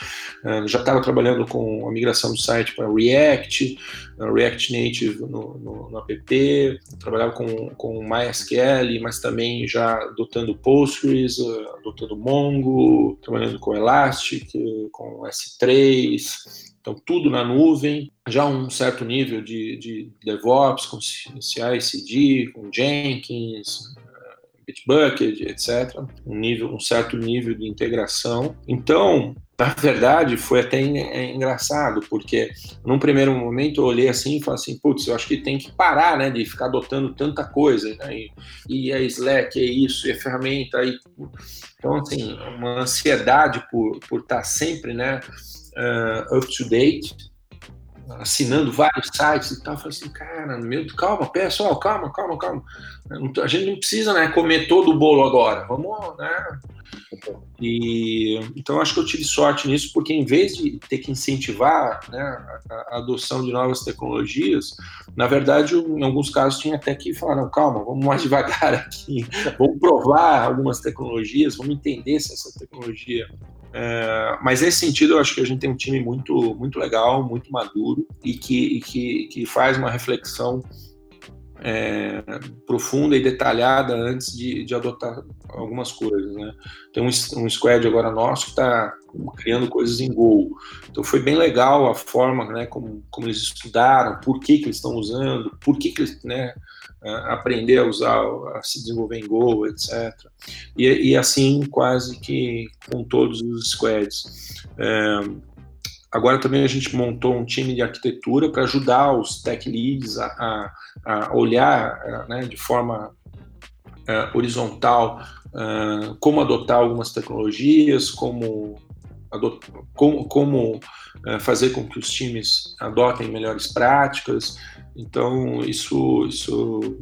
Uh, já estava trabalhando com a migração do site para React, uh, React Native no, no, no, app, trabalhava com, com MySQL, mas também já adotando Postgres, uh, adotando Mongo, trabalhando com Elastic, com S3, então, tudo na nuvem, já um certo nível de, de DevOps, com CI/CD, com Jenkins, Bitbucket, etc. Um nível, um certo nível de integração. Então, na verdade, foi até é engraçado, porque num primeiro momento eu olhei assim e falei assim, putz, eu acho que tem que parar, né, de ficar adotando tanta coisa, né, e, e a Slack é isso, e a ferramenta, e, então, assim, uma ansiedade por, por estar sempre, né, uh, up to date, assinando vários sites e tal. Falei assim, cara, meu, calma, pessoal, calma, calma, calma. A gente não precisa né, comer todo o bolo agora. Vamos, né? E, então, acho que eu tive sorte nisso, porque em vez de ter que incentivar né, a, adoção de novas tecnologias, na verdade, em alguns casos, tinha até que falar: não, calma, vamos mais devagar aqui, vamos provar algumas tecnologias, vamos entender se essa tecnologia é, mas nesse sentido, eu acho que a gente tem um time muito, muito legal, muito maduro e que, e que, que faz uma reflexão é, profunda e detalhada antes de, de, adotar algumas coisas. Né? Tem um, um squad agora nosso que está criando coisas em Go. Então foi bem legal a forma né, como, como eles estudaram, por que, que eles estão usando, por que, que eles. Né, aprender a usar, a se desenvolver em Go, etc. E, e assim quase que com todos os squads. É, agora também a gente montou um time de arquitetura para ajudar os tech leads a, a, a olhar né, de forma uh, horizontal uh, como adotar algumas tecnologias, como, como, como uh, fazer com que os times adotem melhores práticas. Então, isso, isso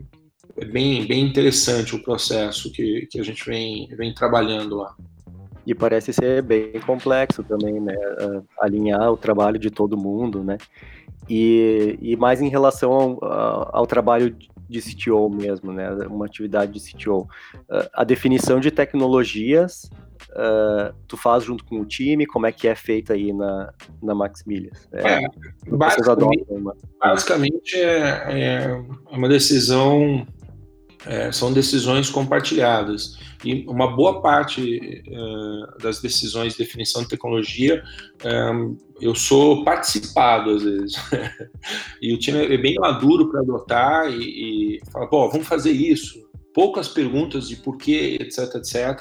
é bem, bem interessante o processo que, que a gente vem, vem trabalhando lá. E parece ser bem complexo também, né? Alinhar o trabalho de todo mundo, né? E, e mais em relação ao, ao trabalho de CTO mesmo, né? Uma atividade de CTO. A definição de tecnologias uh, tu faz junto com o time? Como é que é feito aí na, na Max Milhas? É, é, basicamente, uma... basicamente é, é uma decisão, é, são decisões compartilhadas. E uma boa parte uh, das decisões de definição de tecnologia um, eu sou participado às vezes. e o time é bem maduro para adotar e, e fala, pô, vamos fazer isso poucas perguntas de porquê, etc, etc,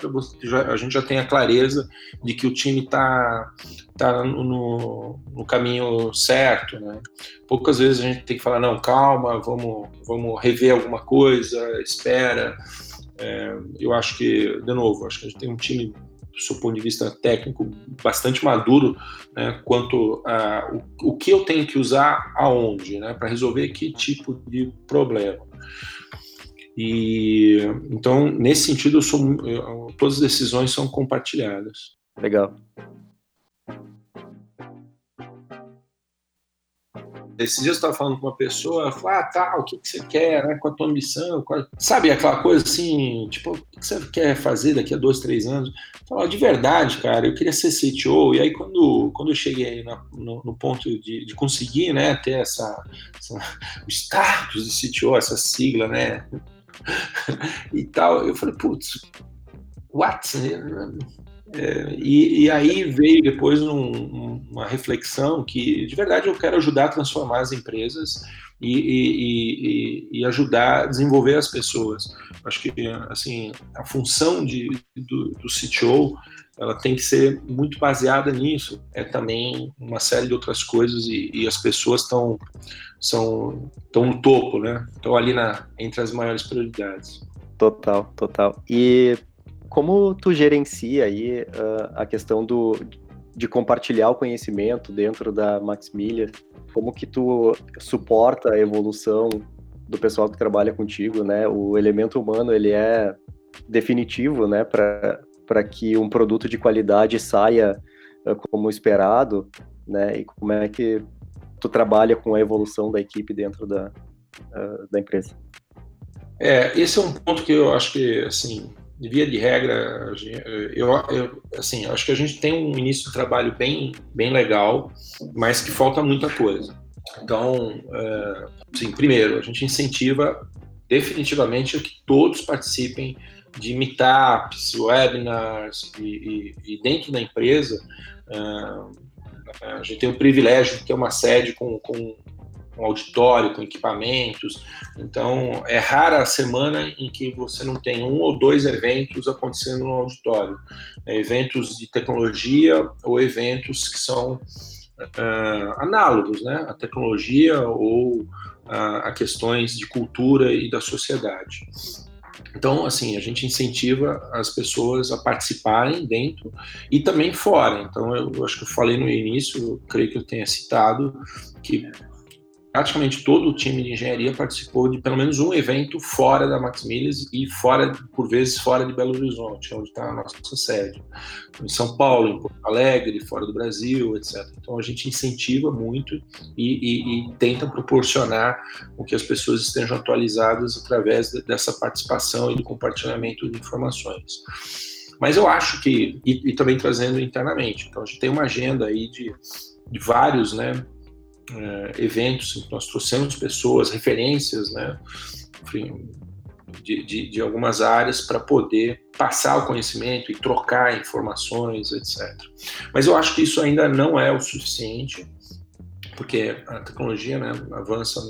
a gente já tem a clareza de que o time está tá no, no, caminho certo, né? Poucas vezes a gente tem que falar, não, calma, vamos, vamos rever alguma coisa, espera. É, eu acho que, de novo, acho que a gente tem um time do ponto de vista técnico, bastante maduro né, quanto a o, o que eu tenho que usar aonde, né, para resolver que tipo de problema. E então, nesse sentido, eu sou, eu, todas as decisões são compartilhadas. Legal. Esses dias eu estava falando com uma pessoa, falou, ah, tá, o que, que você quer, né, qual a tua ambição, qual... sabe, aquela coisa assim, tipo, o que você quer fazer daqui a dois, três anos? Falou, de verdade, cara, eu queria ser CTO, e aí quando, quando eu cheguei na, no, no, ponto de, de, conseguir, né, ter essa, essa, o status de CTO, essa sigla, né, e tal. Eu falei, putz, what? É, e, e, aí veio depois um, uma reflexão que, de verdade, eu quero ajudar a transformar as empresas e, e, e ajudar a desenvolver as pessoas. Acho que, assim, a função de, do, do CTO ela tem que ser muito baseada nisso. É também uma série de outras coisas e, e as pessoas estão são estão no topo, né? Estão ali na entre as maiores prioridades. Total, total. E como tu gerencia aí uh, a questão do de compartilhar o conhecimento dentro da Maximilian? Como que tu suporta a evolução do pessoal que trabalha contigo, né? O elemento humano ele é definitivo, né, para para que um produto de qualidade saia uh, como esperado, né? E como é que tu trabalha com a evolução da equipe dentro da, uh, da empresa? É, esse é um ponto que eu acho que, assim, de via de regra, eu, eu, assim, acho que a gente tem um início de trabalho bem, bem legal, mas que falta muita coisa. Então, é, sim, primeiro, a gente incentiva definitivamente que todos participem de meetups, webinars e, e, e dentro da empresa uh, a gente tem o privilégio de ter uma sede com, com um auditório, com equipamentos. Então, é rara a semana em que você não tem um ou dois eventos acontecendo no auditório. É, eventos de tecnologia ou eventos que são uh, análogos né, à tecnologia ou a, a questões de cultura e da sociedade. Então, assim, a gente incentiva as pessoas a participarem dentro e também fora. Então, eu, eu acho que eu falei no início, eu creio que eu tenha citado, que praticamente todo o time de engenharia participou de pelo menos um evento fora da Maximilias e fora, por vezes, fora de Belo Horizonte, onde está a nossa sede. Em São Paulo, em Porto Alegre, fora do Brasil, etc. Então a gente incentiva muito e, e, e tenta proporcionar o que as pessoas estejam atualizadas através de, dessa participação e do compartilhamento de informações. Mas eu acho que, e, e também trazendo internamente, então a gente tem uma agenda aí de, de vários, né, é, eventos nós trouxemos pessoas, referências, né, de, de, de algumas áreas para poder passar o conhecimento e trocar informações, etc. Mas eu acho que isso ainda não é o suficiente, porque a tecnologia né, avança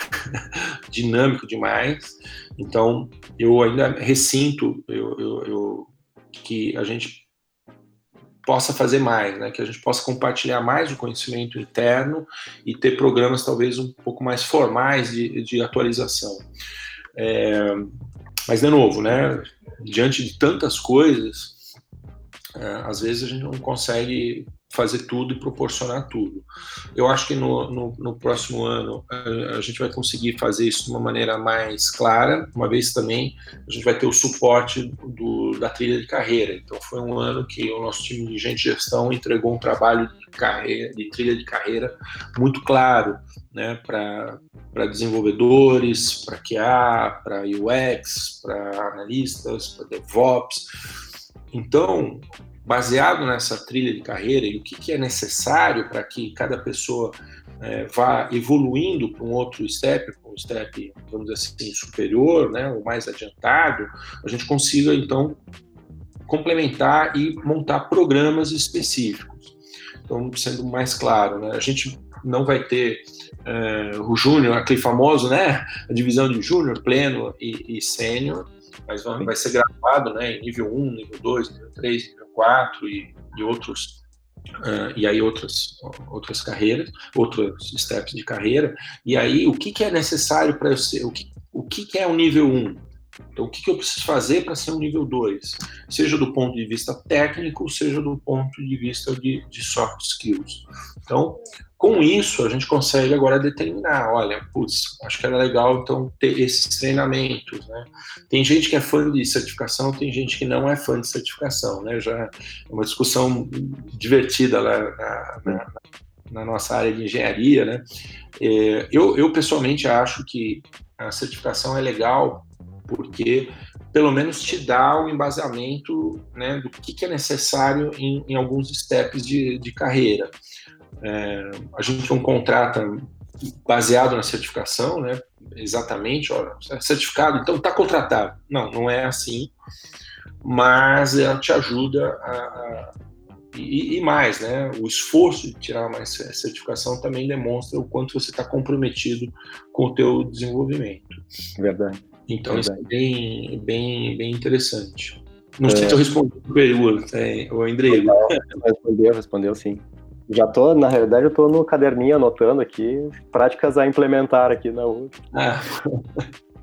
dinâmico demais. Então, eu ainda ressinto eu, eu, eu, que a gente possa fazer mais, né? que a gente possa compartilhar mais o conhecimento interno e ter programas talvez um pouco mais formais de, de atualização. É, mas, de novo, né? diante de tantas coisas, é, às vezes a gente não consegue fazer tudo e proporcionar tudo. Eu acho que no, no, no, próximo ano a, gente vai conseguir fazer isso de uma maneira mais clara, uma vez também a gente vai ter o suporte do, da trilha de carreira. Então foi um ano que o nosso time de gente de gestão entregou um trabalho de, carreira, de trilha de carreira muito claro né, para desenvolvedores, para QA, para UX, para analistas, para DevOps. Então, baseado nessa trilha de carreira e o que, que é necessário para que cada pessoa é, vá evoluindo para um outro step, para um step, vamos dizer assim, superior, né, ou mais adiantado, a gente consiga, então, complementar e montar programas específicos. Então, sendo mais claro, né, a gente não vai ter é, o júnior, aquele famoso, né, a divisão de júnior, pleno e, e sênior, mas vai, vai ser gravado né, em nível 1, nível 2, nível 3, nível 4 e, e outros Uh, e aí outras outras carreiras, outros steps de carreira. E aí o que, que é necessário para eu ser, o que, o que, que é o nível 1? Então, o que, que eu preciso fazer para ser um nível 2? Seja do ponto de vista técnico, seja do ponto de vista de, de soft skills. Então, com isso, a gente consegue agora determinar, olha, putz, acho que era legal então ter esses treinamentos, né? Tem gente que é fã de certificação, tem gente que não é fã de certificação, né? Já é uma discussão divertida lá na, na, na nossa área de engenharia, né? É, eu, eu pessoalmente acho que a certificação é legal porque pelo menos te dá o embasamento né, do que, que é necessário em, em alguns steps de, de carreira. É, a gente não contrata baseado na certificação, né? Exatamente, é certificado, então está contratado. Não, não é assim. mas ela te ajuda a, a e, e, mais, né? O esforço de tirar mais certificação também demonstra o quanto você está comprometido com o teu desenvolvimento. Verdade. Então Verdade. isso é bem, bem, bem interessante. Não é. sei se eu respondi a pergunta, é, o André. Respondeu, respondeu sim. Já tô, na realidade, eu tô no caderninho anotando aqui práticas a implementar aqui na U. Ah,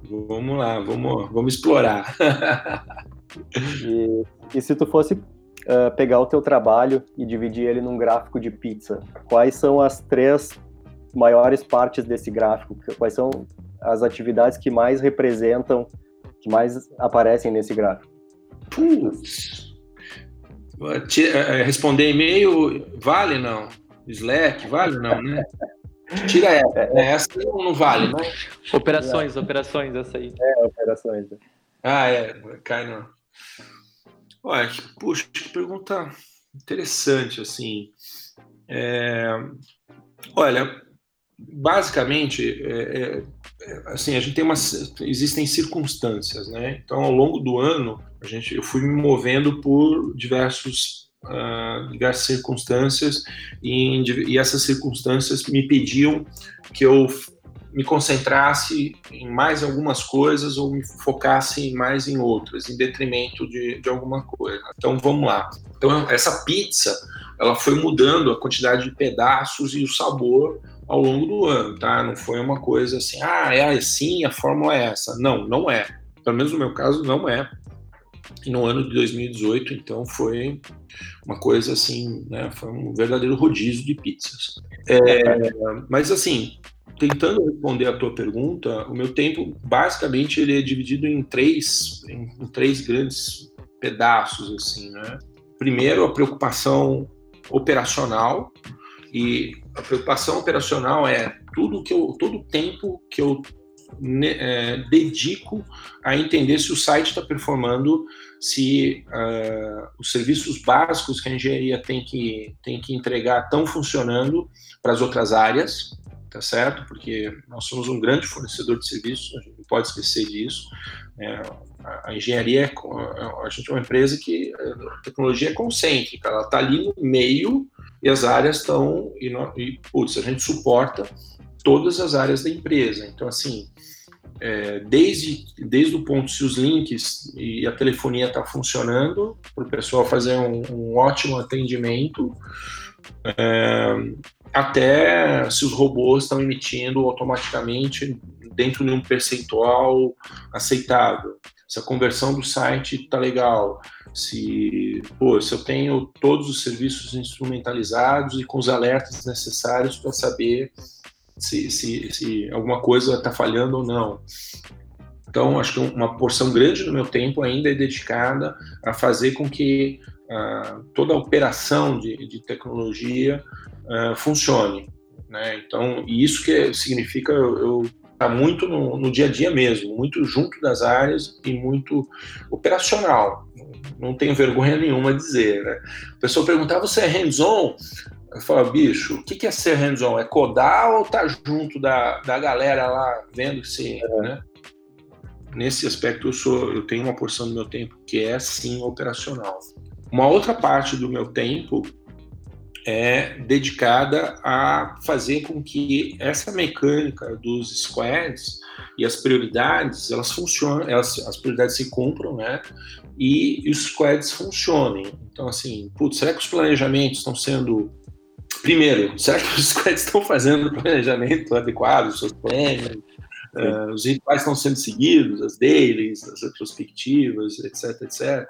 vamos lá, vamos, vamos explorar. e, e se tu fosse uh, pegar o teu trabalho e dividir ele num gráfico de pizza, quais são as três maiores partes desse gráfico? Quais são as atividades que mais representam, que mais aparecem nesse gráfico? Putz. Eh, responder e-mail vale não? Slack vale não, né? Tira essa. É, essa não vale, né? Operações, é. operações, essa aí. É, operações. Ah, é, cai não. Olha, puxa, que pergunta interessante, assim. É, olha, basicamente, é, é, é, assim, a gente tem umas, existem circunstâncias, né? Então, ao longo do ano, a gente, eu fui me movendo por diversos, uh, diversas circunstâncias e, e essas circunstâncias me pediam que eu me concentrasse em mais algumas coisas ou me focasse mais em outras, em detrimento de, de alguma coisa. Então vamos lá. Então essa pizza, ela foi mudando a quantidade de pedaços e o sabor ao longo do ano, tá? Não foi uma coisa assim, ah, é assim, a fórmula é essa. Não, não é. Pelo menos no meu caso, não é. E no ano de 2018, então, foi uma coisa assim, né? Foi um verdadeiro rodízio de pizzas. É, mas assim, tentando responder a tua pergunta, o meu tempo basicamente ele é dividido em três, em, em três grandes pedaços assim, né? Primeiro a preocupação operacional e a preocupação operacional é tudo que eu, todo o tempo que eu né, é, dedico a entender se o site está performando, se uh, os serviços básicos que a engenharia tem que, tem que entregar estão funcionando para as outras áreas, tá certo? Porque nós somos um grande fornecedor de serviços, a gente não pode esquecer disso. É, a, engenharia, é, a gente é uma empresa que a tecnologia é concêntrica, ela está ali no meio e as áreas estão, e, e putz, a gente suporta todas as áreas da empresa. Então, assim, é, desde, desde o ponto se os links e a telefonia está funcionando, para o pessoal fazer um, um ótimo atendimento, é, até se os robôs estão emitindo automaticamente dentro de um percentual aceitável. Se a conversão do site está legal, se, pô, se eu tenho todos os serviços instrumentalizados e com os alertas necessários para saber se, se, se alguma coisa está falhando ou não. Então, acho que uma porção grande do meu tempo ainda é dedicada a fazer com que uh, toda a operação de, de tecnologia uh, funcione. Né? Então, isso que significa eu estar tá muito no, no, dia a dia mesmo, muito junto das áreas e muito operacional. Não tenho vergonha nenhuma de dizer. Né? A pessoa perguntava: você é hands-on? Eu falo, bicho, o que é ser hands-on? É codar ou estar tá junto da, da galera lá vendo se. É. Né? Nesse aspecto, eu, sou, eu tenho uma porção do meu tempo que é sim operacional. Uma outra parte do meu tempo é dedicada a fazer com que essa mecânica dos squads e as prioridades elas funcionem, elas, as prioridades se cumpram, né? E, e os squads funcionem. Então, assim, putz, será que os planejamentos estão sendo Primeiro, será que os squads estão fazendo o planejamento adequado, os seus planos, uh, os rituais estão sendo seguidos, as dailies, as retrospectivas, etc, etc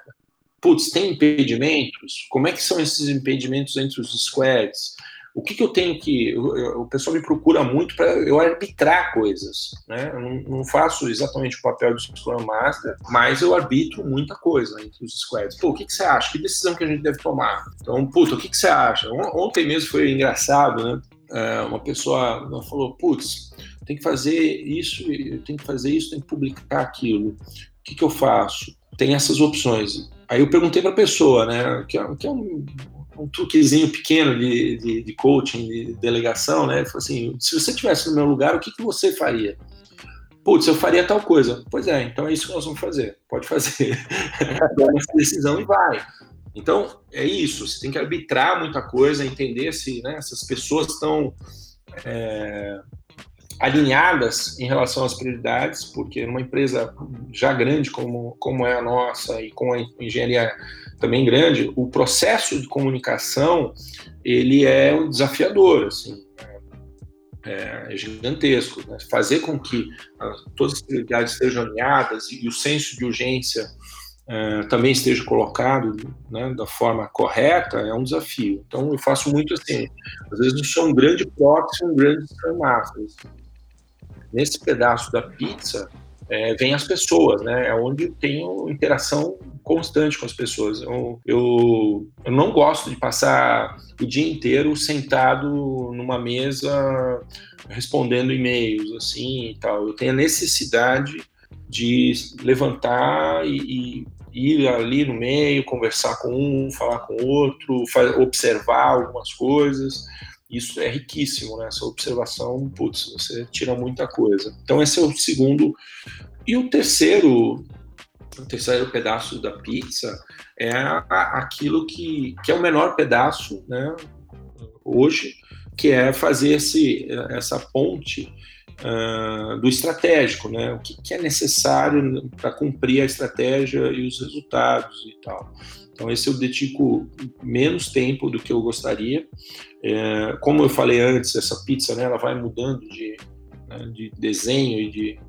putz, tem impedimentos? Como é que são esses impedimentos entre os squads? O que, que eu tenho que. O, pessoal me procura muito para eu arbitrar coisas. Né? Eu não, faço exatamente o papel do Scrum Master, mas eu arbitro muita coisa entre os squads. Pô, o que, que você acha? Que decisão que a gente deve tomar? Então, puta, o que, que você acha? Ontem mesmo foi engraçado, né? É, uma pessoa falou: putz, tem que fazer isso, tem que fazer isso, tem que publicar aquilo. O que, que eu faço? Tem essas opções Aí eu perguntei para a pessoa, né, que é, que é um, um, truquezinho pequeno de, de, de, coaching, de delegação, né? Falou assim: se você estivesse no meu lugar, o que, que você faria? putz, eu faria tal coisa. Pois é, então é isso que nós vamos fazer. Pode fazer. Toma essa decisão e vai. Então, é isso. Você tem que arbitrar muita coisa, entender se né, essas pessoas estão é, alinhadas em relação às prioridades, porque numa empresa já grande como, como é a nossa e com a engenharia também grande, o processo de comunicação ele é um desafiador, assim, é, é gigantesco. Né? Fazer com que todas as prioridades sejam alinhadas e, o senso de urgência é, também esteja colocado né, da forma correta é um desafio. Então eu faço muito assim. Às vezes eu sou um grande proxy, um grande Scrum Master. Nesse pedaço da pizza é, vem as pessoas, né? É onde eu tenho interação constante com as pessoas. Eu, eu, eu não gosto de passar o dia inteiro sentado numa mesa respondendo e-mails assim e tal. Eu tenho a necessidade de levantar e, e ir ali no meio, conversar com um, falar com outro, observar algumas coisas. Isso é riquíssimo, né? Essa observação, putz, você tira muita coisa. Então, esse é o segundo. E o terceiro, o terceiro pedaço da pizza é aquilo que, que é o menor pedaço, né? Hoje, que é fazer esse, essa ponte uh, do estratégico, né? O que, que é necessário para cumprir a estratégia e os resultados e tal. Então, esse eu dedico menos tempo do que eu gostaria. É, como eu falei antes, essa pizza né, ela vai mudando de, né, de desenho e de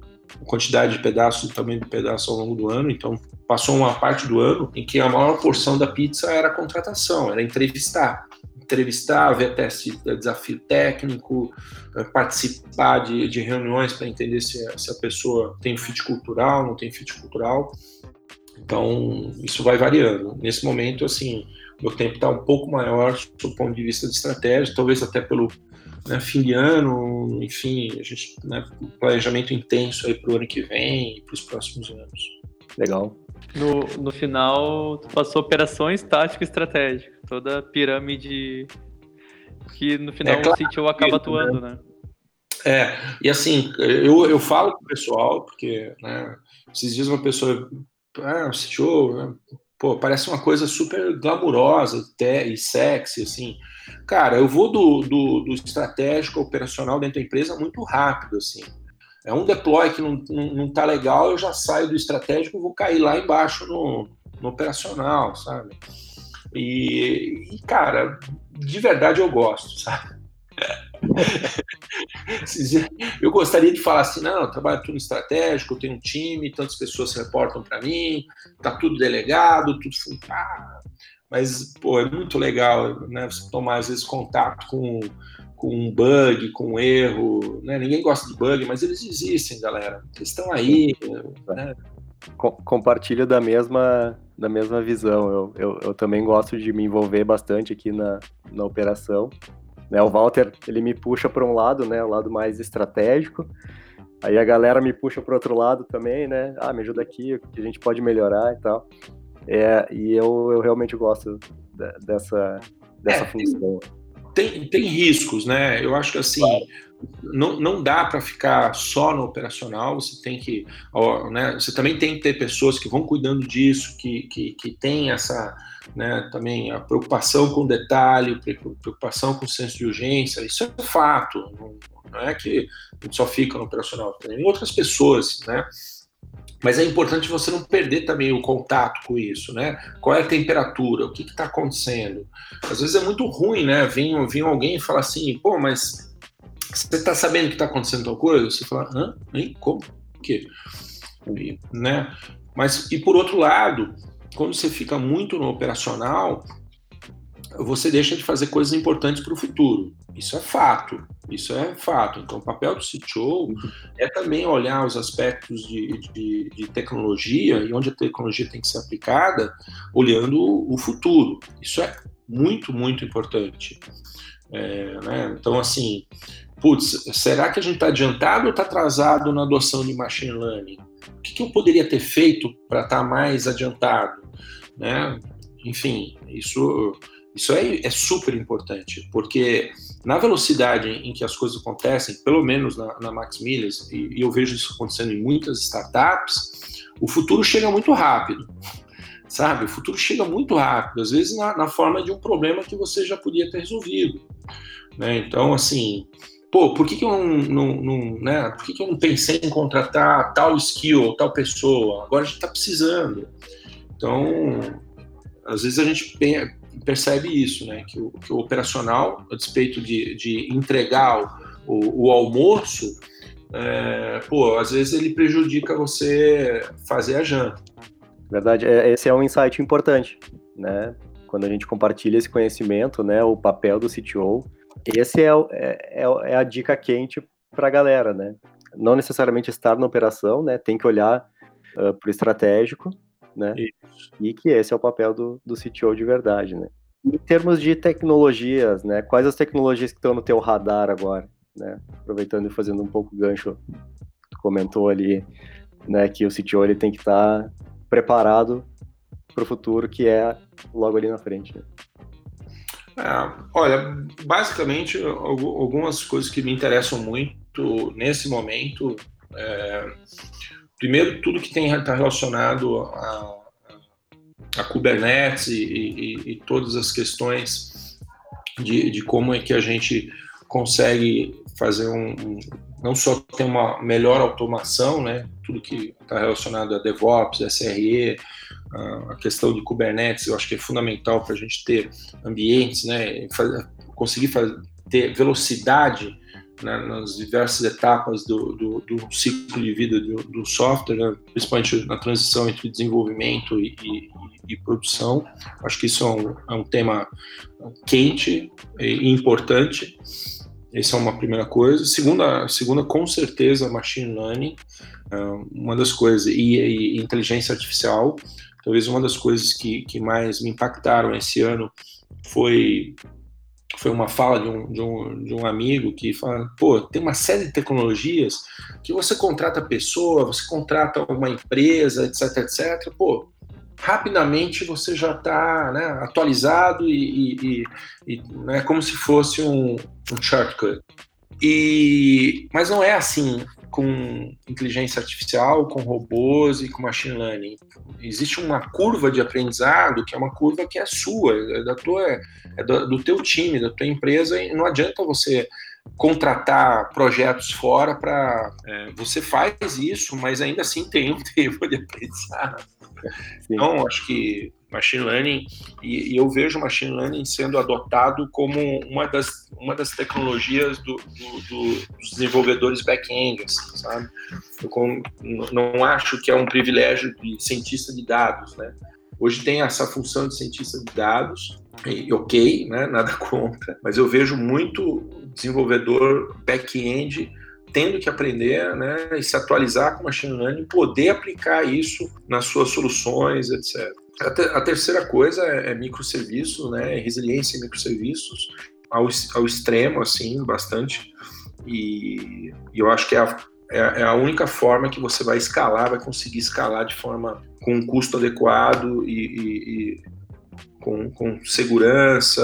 quantidade de pedaços tamanho do pedaço ao longo do ano. Então, passou uma parte do ano em que a maior porção da pizza era contratação, era entrevistar entrevistar, ver teste, desafio técnico, eh, participar de, de reuniões para entender se, se, a pessoa tem fit cultural, não tem fit cultural. Então, isso vai variando. Nesse momento, assim, meu tempo está um pouco maior do ponto de vista de estratégia, talvez até pelo né, fim de ano, enfim, a gente, né, planejamento intenso aí para o ano que vem e para os próximos anos. Legal. No, no final, tu passou operações, tática e estratégica. Toda a pirâmide que no final é, claro, o CTO acaba atuando, né? É, e assim, eu, eu falo com o pessoal, porque né, esses dias uma pessoa, ah, o CTO, né, pô, parece uma coisa super glamurosa até, e sexy, assim. Cara, eu vou do, do, do estratégico operacional dentro da empresa muito rápido, assim. É um deploy que não, não, não tá legal, eu já saio do estratégico e vou cair lá embaixo no, no operacional, sabe? E, e, cara, de verdade eu gosto, sabe? eu gostaria de falar assim, não, eu trabalho tudo estratégico, eu tenho um time, tantas pessoas se reportam para mim, tá tudo delegado, tudo ah, mas pô, é muito legal, né? Você tomar às vezes contato com com um bug, com um erro, né? Ninguém gosta de bug, mas eles existem, galera. Eles estão aí, né? Compartilho da mesma, da mesma visão. Eu, eu, eu, também gosto de me envolver bastante aqui na, na operação. Né, o Walter, ele me puxa para um lado, né? O lado mais estratégico. Aí a galera me puxa para outro lado também, né? Ah, me ajuda aqui, o que a gente pode melhorar e tal. É, e eu, eu realmente gosto dessa, dessa é, função tem, tem riscos, né? Eu acho que assim não, não dá para ficar só no operacional, você tem que, ó, né, você também tem que ter pessoas que vão cuidando disso, que, que, que tem essa, né, também a preocupação com detalhe, preocupação com senso de urgência, isso é fato, não, não é que só fica no operacional, tem outras pessoas, né, mas é importante você não perder também o contato com isso, né? Qual é a temperatura? O que está acontecendo? Às vezes é muito ruim, né? Vem, vem alguém e fala assim, pô, mas você está sabendo que está acontecendo tal coisa? Você fala, hã? Hein? Como? O quê? E, né? Mas, e por outro lado, quando você fica muito no operacional, você deixa de fazer coisas importantes para o futuro. Isso é fato. Isso é fato. Então, o papel do CTO é também olhar os aspectos de, de, de, tecnologia e onde a tecnologia tem que ser aplicada, olhando o futuro. Isso é muito, muito importante. É, né? Então, assim, putz, será que a gente está adiantado ou está atrasado na adoção de machine learning? O que, que eu poderia ter feito para estar tá mais adiantado? Né? Enfim, isso Isso é, é super importante, porque na velocidade em que as coisas acontecem, pelo menos na, na Max Milhas, e, e eu vejo isso acontecendo em muitas startups, o futuro chega muito rápido sabe? O futuro chega muito rápido, às vezes na, na, forma de um problema que você já podia ter resolvido, né? Então, assim, pô, por que, que eu não, não, não, né? Por que, que eu não pensei em contratar tal skill, tal pessoa? Agora a gente está precisando. Então, às vezes a gente percebe isso, né? Que o, que o operacional, a despeito de, de entregar o, o, almoço, é, pô, às vezes ele prejudica você fazer a janta. Verdade, é, esse é um insight importante, né? Quando a gente compartilha esse conhecimento, né? O papel do CTO, esse é, é, é a dica quente para a galera, né? Não necessariamente estar na operação, né? Tem que olhar uh, para o estratégico, né? Isso. E que esse é o papel do, do CTO de verdade, né? Em termos de tecnologias, né? Quais as tecnologias que estão no teu radar agora, né? Aproveitando e fazendo um pouco gancho, tu comentou ali, né? Que o CTO ele tem que estar tá preparado para o futuro que é logo ali na frente. Né? É, olha, basicamente algumas coisas que me interessam muito nesse momento. É, primeiro, tudo que tem está relacionado a, a Kubernetes e, e, e, todas as questões de, de, como é que a gente consegue fazer um, um não só ter uma melhor automação, né, tudo que está relacionado a DevOps, SRE, a questão de Kubernetes, eu acho que é fundamental para a gente ter ambientes, né, conseguir fazer, ter velocidade né, nas diversas etapas do, do, do, ciclo de vida do, do software, né, principalmente na transição entre desenvolvimento e, e, e produção. Acho que isso é um, é um tema quente e importante. Essa é uma primeira coisa. Segunda, segunda com certeza, machine learning, é, uma das coisas, e, e, inteligência artificial. Talvez uma das coisas que, que mais me impactaram esse ano foi foi uma fala de um, de um, de um amigo que fala, pô, tem uma série de tecnologias que você contrata pessoa, você contrata uma empresa, etc, etc, pô, rapidamente você já está né, atualizado e, e, e né, como se fosse um, um shortcut. E, mas não é assim com inteligência artificial, com robôs e com machine learning. Existe uma curva de aprendizado que é uma curva que é sua, é da tua, é do, do teu time, da tua empresa, e não adianta você contratar projetos fora para. É, você faz isso, mas ainda assim tem um tempo de aprendizado. Sim. Então, acho que machine learning, e, e, eu vejo machine learning sendo adotado como uma das, uma das tecnologias do, do, do, dos desenvolvedores back-end, assim, sabe? Eu com, não acho que é um privilégio de cientista de dados, né? Hoje tem essa função de cientista de dados, e, ok, né, nada contra, mas eu vejo muito desenvolvedor back-end tendo que aprender né, e se atualizar com machine learning, poder aplicar isso nas suas soluções, etc. A, te, a terceira coisa é, é microserviços, né, é resiliência em microserviços ao, ao extremo, assim, bastante. E, e eu acho que é a, é, é a única forma que você vai escalar, vai conseguir escalar de forma com um custo adequado e, e, e com, com segurança,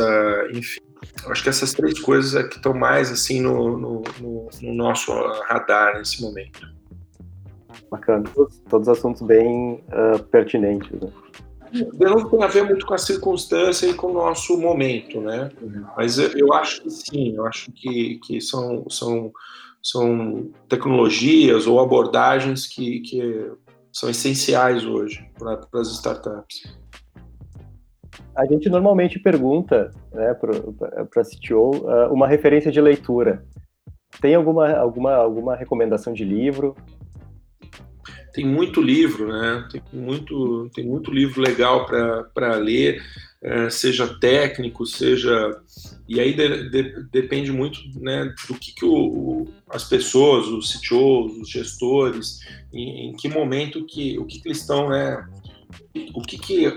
enfim. Acho que essas três coisas é que estão mais assim no, no, no, no nosso radar nesse momento. Bacana. Todos, todos assuntos bem uh, pertinentes. Né? De novo, tem a ver muito com a circunstância e com o nosso momento, né? Uhum. Mas eu, eu, acho que sim, eu acho que, que são, são, são tecnologias ou abordagens que, que são essenciais hoje para as startups. A gente normalmente pergunta né, para CTO uh, uma referência de leitura. Tem alguma, alguma, alguma recomendação de livro? Tem muito livro, né? Tem muito, tem muito livro legal para ler, uh, seja técnico, seja. E aí de, de, depende muito né, do que, que o, as pessoas, os CTOs, os gestores, em, em que momento que, o que, que eles estão, né? O que, que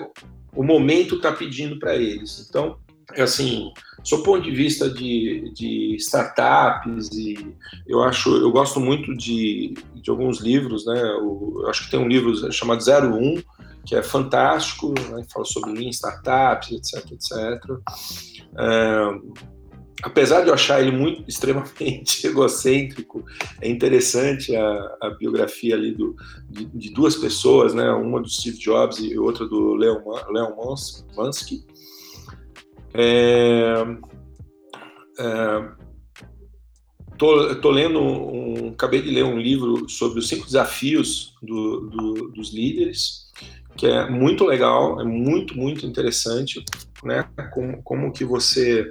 o momento está pedindo para eles. Então, é assim, do ponto de vista de, de, startups e eu acho, eu gosto muito de, de alguns livros, né? eu acho que tem um livro chamado 01 que é fantástico, né, fala sobre Lean Startups, etc, etc. É, apesar de eu achar ele muito extremamente egocêntrico, é interessante a, a biografia ali do, de, de, duas pessoas, né, uma do Steve Jobs e outra do Leon, Leon Mansky. É, é, tô, tô lendo um, acabei de ler um livro sobre os cinco desafios do, do, dos líderes, que é muito legal, é muito, muito interessante, né? Como, como que você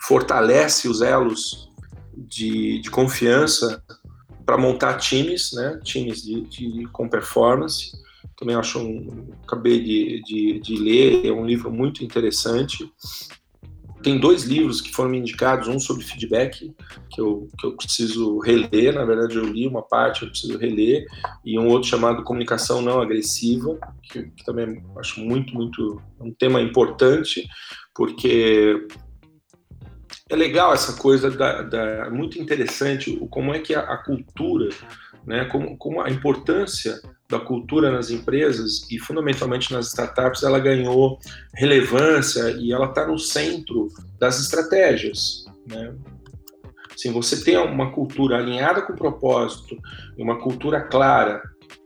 fortalece os elos de, de confiança para montar times, né? Times de, de, com performance. Também acho um, acabei de, de, de ler, é um livro muito interessante tem dois livros que foram me indicados, um sobre feedback, que eu, que eu preciso reler, na verdade eu li uma parte, eu preciso reler, e um outro chamado Comunicação Não Agressiva, que, que também acho muito, muito, um tema importante, porque é legal essa coisa, da, da muito interessante, como é que a, a cultura, né, como, como a importância da cultura nas empresas e fundamentalmente nas startups, ela ganhou relevância e ela está no centro das estratégias. Né? Assim, você tem uma cultura alinhada com o propósito, uma cultura clara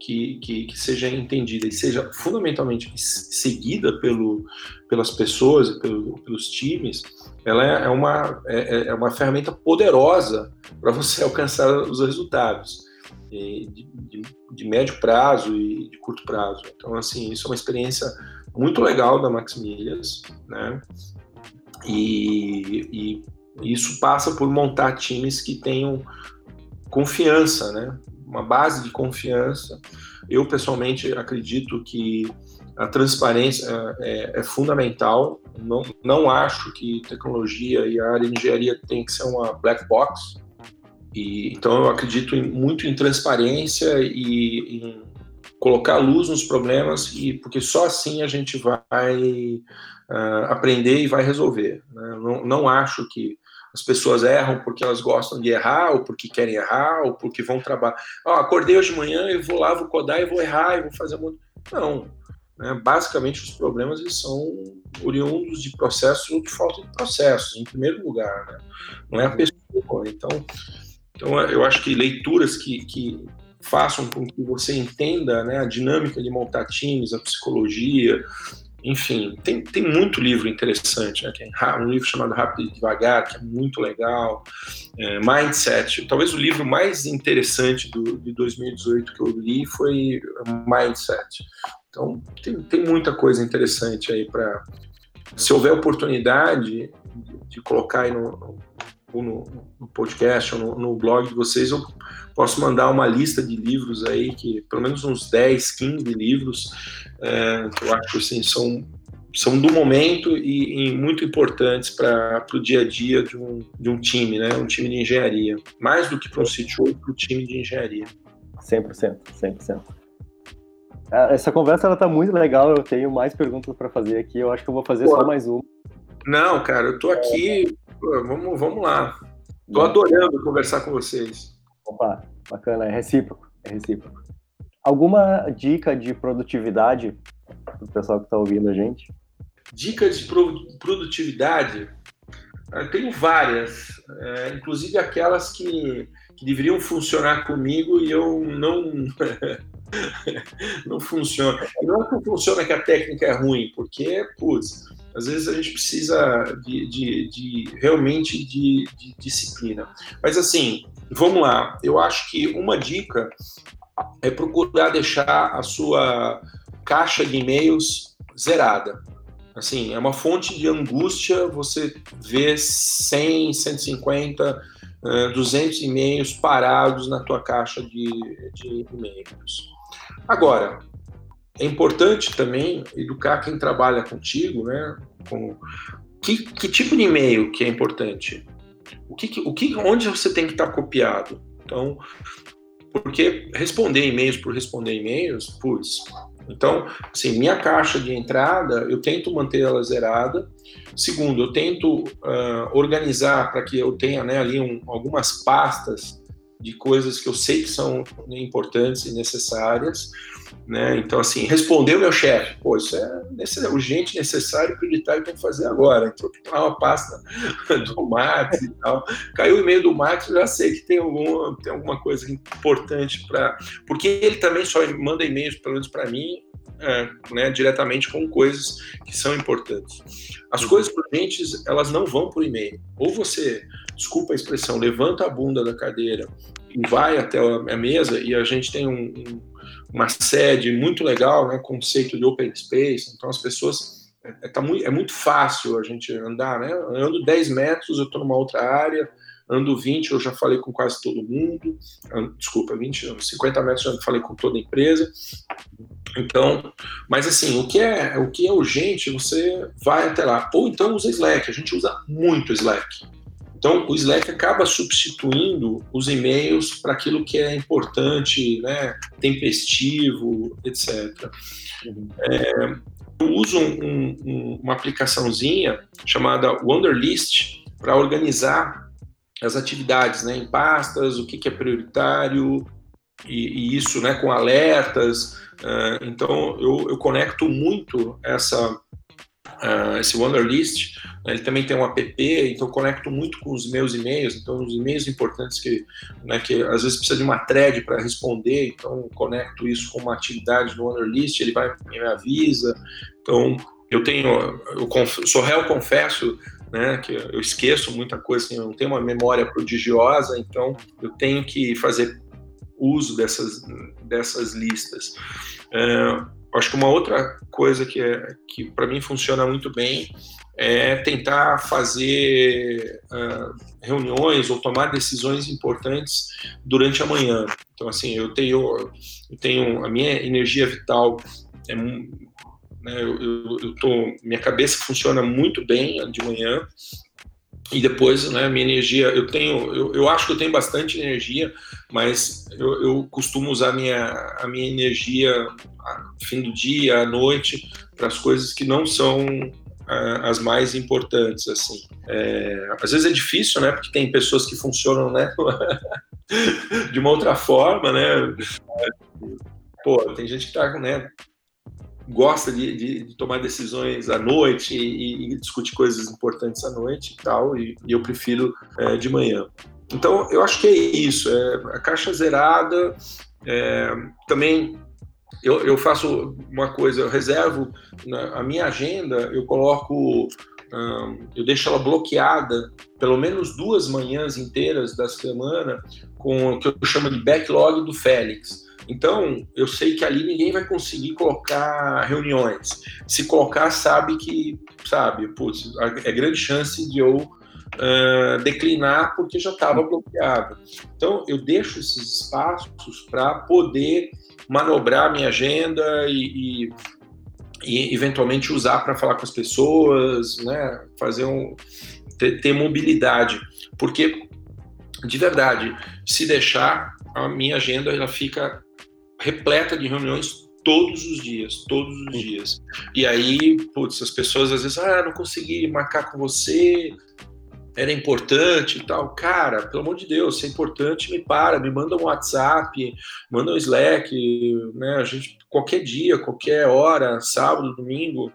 que, que, que, seja entendida e seja fundamentalmente seguida pelo, pelas pessoas e pelo, pelos times, ela é, é uma, é, é uma ferramenta poderosa para você alcançar os resultados de, de, de, médio prazo e de curto prazo. Então, assim, isso é uma experiência muito legal da Maximilias, né? E, e isso passa por montar times que tenham confiança, né? Uma base de confiança. Eu, pessoalmente, acredito que a transparência é, é, fundamental. Não, não acho que tecnologia e a área de engenharia tem que ser uma black box. E, então eu acredito em, muito em transparência e em colocar luz nos problemas, e porque só assim a gente vai uh, aprender e vai resolver. Né? Não, não acho que as pessoas erram porque elas gostam de errar, ou porque querem errar, ou porque vão trabalhar. Oh, acordei hoje de manhã e vou lá, vou codar e vou errar e vou fazer muito. Não. Né? Basicamente, os problemas eles são oriundos de processos ou de falta de processos, em primeiro lugar. Né? Não é a pessoa. Então, então, eu acho que leituras que, que façam com que você entenda né, a dinâmica de montar times, a psicologia, enfim, tem, tem muito livro interessante, né, é um livro chamado Rápido e Devagar, que é muito legal, é, Mindset, talvez o livro mais interessante do, de 2018 que eu li foi Mindset. Então, tem, tem muita coisa interessante aí para, se houver oportunidade de, de colocar aí no, no, no podcast ou no, no, blog de vocês, eu posso mandar uma lista de livros aí, que pelo menos uns 10, 15 livros, é, que eu acho assim, são, são do momento e, e muito importantes para o dia a dia de um, de um time, né? um time de engenharia. Mais do que para um sítio, para o time de engenharia. 100%, 100%. Ah, essa conversa ela tá muito legal, eu tenho mais perguntas para fazer aqui, eu acho que eu vou fazer Pô. só mais uma. Não, cara, eu tô aqui vamos, vamos lá. Tô adorando conversar com vocês. Opa, bacana, é recíproco, é recíproco. Alguma dica de produtividade para o pessoal que está ouvindo a gente? Dicas de produtividade? Eu ah, tenho várias, é, inclusive aquelas que, que deveriam funcionar comigo e eu não não funciona. Não é que funciona que a técnica é ruim, porque, putz, às vezes a gente precisa de, de, de realmente de, de, disciplina. Mas assim, vamos lá. Eu acho que uma dica é procurar deixar a sua caixa de e-mails zerada. Assim, é uma fonte de angústia você ver 100, 150, 200 e-mails parados na tua caixa de, de e-mails. Agora, é importante também educar quem trabalha contigo, né? Com que, que tipo de e-mail que é importante? O que, o que, onde você tem que estar copiado? Então, porque responder e-mails por responder e-mails, putz. Então, assim, minha caixa de entrada, eu tento manter ela zerada. Segundo, eu tento uh, organizar para que eu tenha né, ali um, algumas pastas de coisas que eu sei que são importantes e necessárias. Né? Então, assim, respondeu meu chefe, pô, isso é urgente, necessário, prioritário, tem que fazer agora. Então, tem uma pasta do Max e tal. Caiu o e-mail do Max, já sei que tem, tem alguma coisa importante para. Porque ele também só manda e-mails, pelo menos para mim, é, né, diretamente com coisas que são importantes. As uhum. coisas urgentes, elas não vão por e-mail. Ou você, desculpa a expressão, levanta a bunda da cadeira e vai até a mesa, e a gente tem um, um, uma sede muito legal, né, conceito de open space, então as pessoas é, é, tá muito, é muito fácil a gente andar, né? Eu ando 10 metros, eu estou numa outra área, ando 20, eu já falei com quase todo mundo, desculpa, 20, 50 metros já falei com toda a empresa. Então, mas assim, o que é, o que é urgente, você vai até lá. Ou então usa Slack, a gente usa muito Slack. Então, o Slack acaba substituindo os e-mails para aquilo que é importante, né, tempestivo, etc. É, eu uso um, um, uma aplicaçãozinha chamada Wonderlist para organizar as atividades né, em pastas, o que, que é prioritário, e, e, isso né, com alertas. Uh, então, eu, eu conecto muito essa uh, esse Wonderlist. Né, ele também tem um app, então conecto muito com os meus e-mails. Então, os e-mails importantes que, né, que às vezes precisa de uma thread para responder, então conecto isso com uma atividade no Wonderlist, ele vai me avisa. Então, eu tenho, eu sou réu, confesso, né, que eu esqueço muita coisa, assim, eu não tenho uma memória prodigiosa, então eu tenho que fazer uso dessas, dessas listas. É, Acho que uma outra coisa que, é, que para mim funciona muito bem é tentar fazer uh, reuniões ou tomar decisões importantes durante a manhã. Então, assim, eu tenho, eu tenho a minha energia vital é, né, eu, eu, eu tô, minha cabeça funciona muito bem de manhã e depois, né, minha energia, eu tenho, eu, eu acho que eu tenho bastante energia, mas eu, eu costumo usar minha, a minha energia fim do dia, à noite, para as coisas que não são as mais importantes, assim. É, às vezes é difícil, né, porque tem pessoas que funcionam, né, de uma outra forma, né, pô, tem gente que tá, né, gosta de, de, de, tomar decisões à noite e, e, discutir coisas importantes à noite e tal, e, e eu prefiro é, de manhã. Então, eu acho que é isso. É, a caixa zerada, é, também eu, eu, faço uma coisa, eu reservo na, a minha agenda, eu coloco, eu deixo ela bloqueada pelo menos duas manhãs inteiras da semana com o que eu chamo de backlog do Félix. Então, eu sei que ali ninguém vai conseguir colocar reuniões. Se colocar, sabe que, sabe, putz, é grande chance de eu uh, declinar porque já estava bloqueado. Então, eu deixo esses espaços para poder manobrar minha agenda e, e, e eventualmente usar para falar com as pessoas, né, fazer um ter, ter mobilidade, porque de verdade, se deixar a minha agenda ela fica repleta de reuniões todos os dias, todos os dias. E aí, putz, as pessoas às vezes, ah, não consegui marcar com você, era importante e tal. Cara, pelo amor de Deus, se é importante, me para, me manda um WhatsApp, manda um Slack, né? A gente, qualquer dia, qualquer hora, sábado, domingo,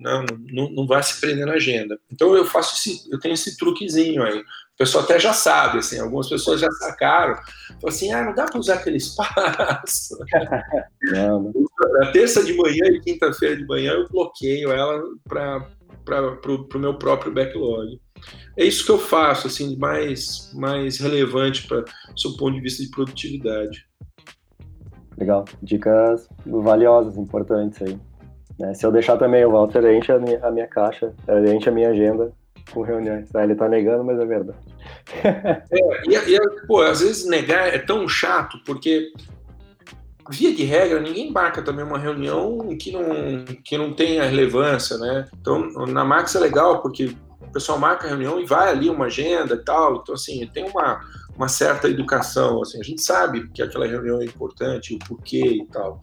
não, não, não vai se prender na agenda. Então eu faço esse, eu tenho esse truquezinho aí. O pessoal até já sabe, assim, algumas pessoas já sacaram. Falam assim, ah, não dá para usar aquele espaço. Não. Na terça de manhã e quinta-feira de manhã eu bloqueio ela para o meu próprio backlog. É isso que eu faço, assim, mais, mais relevante para o seu ponto de vista de produtividade. Legal, dicas valiosas, importantes aí. Né? Se eu deixar também o Walter enche a minha, a minha caixa, enche a minha agenda, com reuniões. Ah, ele tá negando, mas é verdade. É, e, e, pô, às vezes negar é tão chato, porque via de regra, ninguém embarca também uma reunião que não, que não tenha relevância, né? Então, na Max é legal, porque o pessoal marca a reunião e vai ali uma agenda e tal. Então, assim, tem uma, uma certa educação, assim, a gente sabe que aquela reunião é importante, o porquê e tal.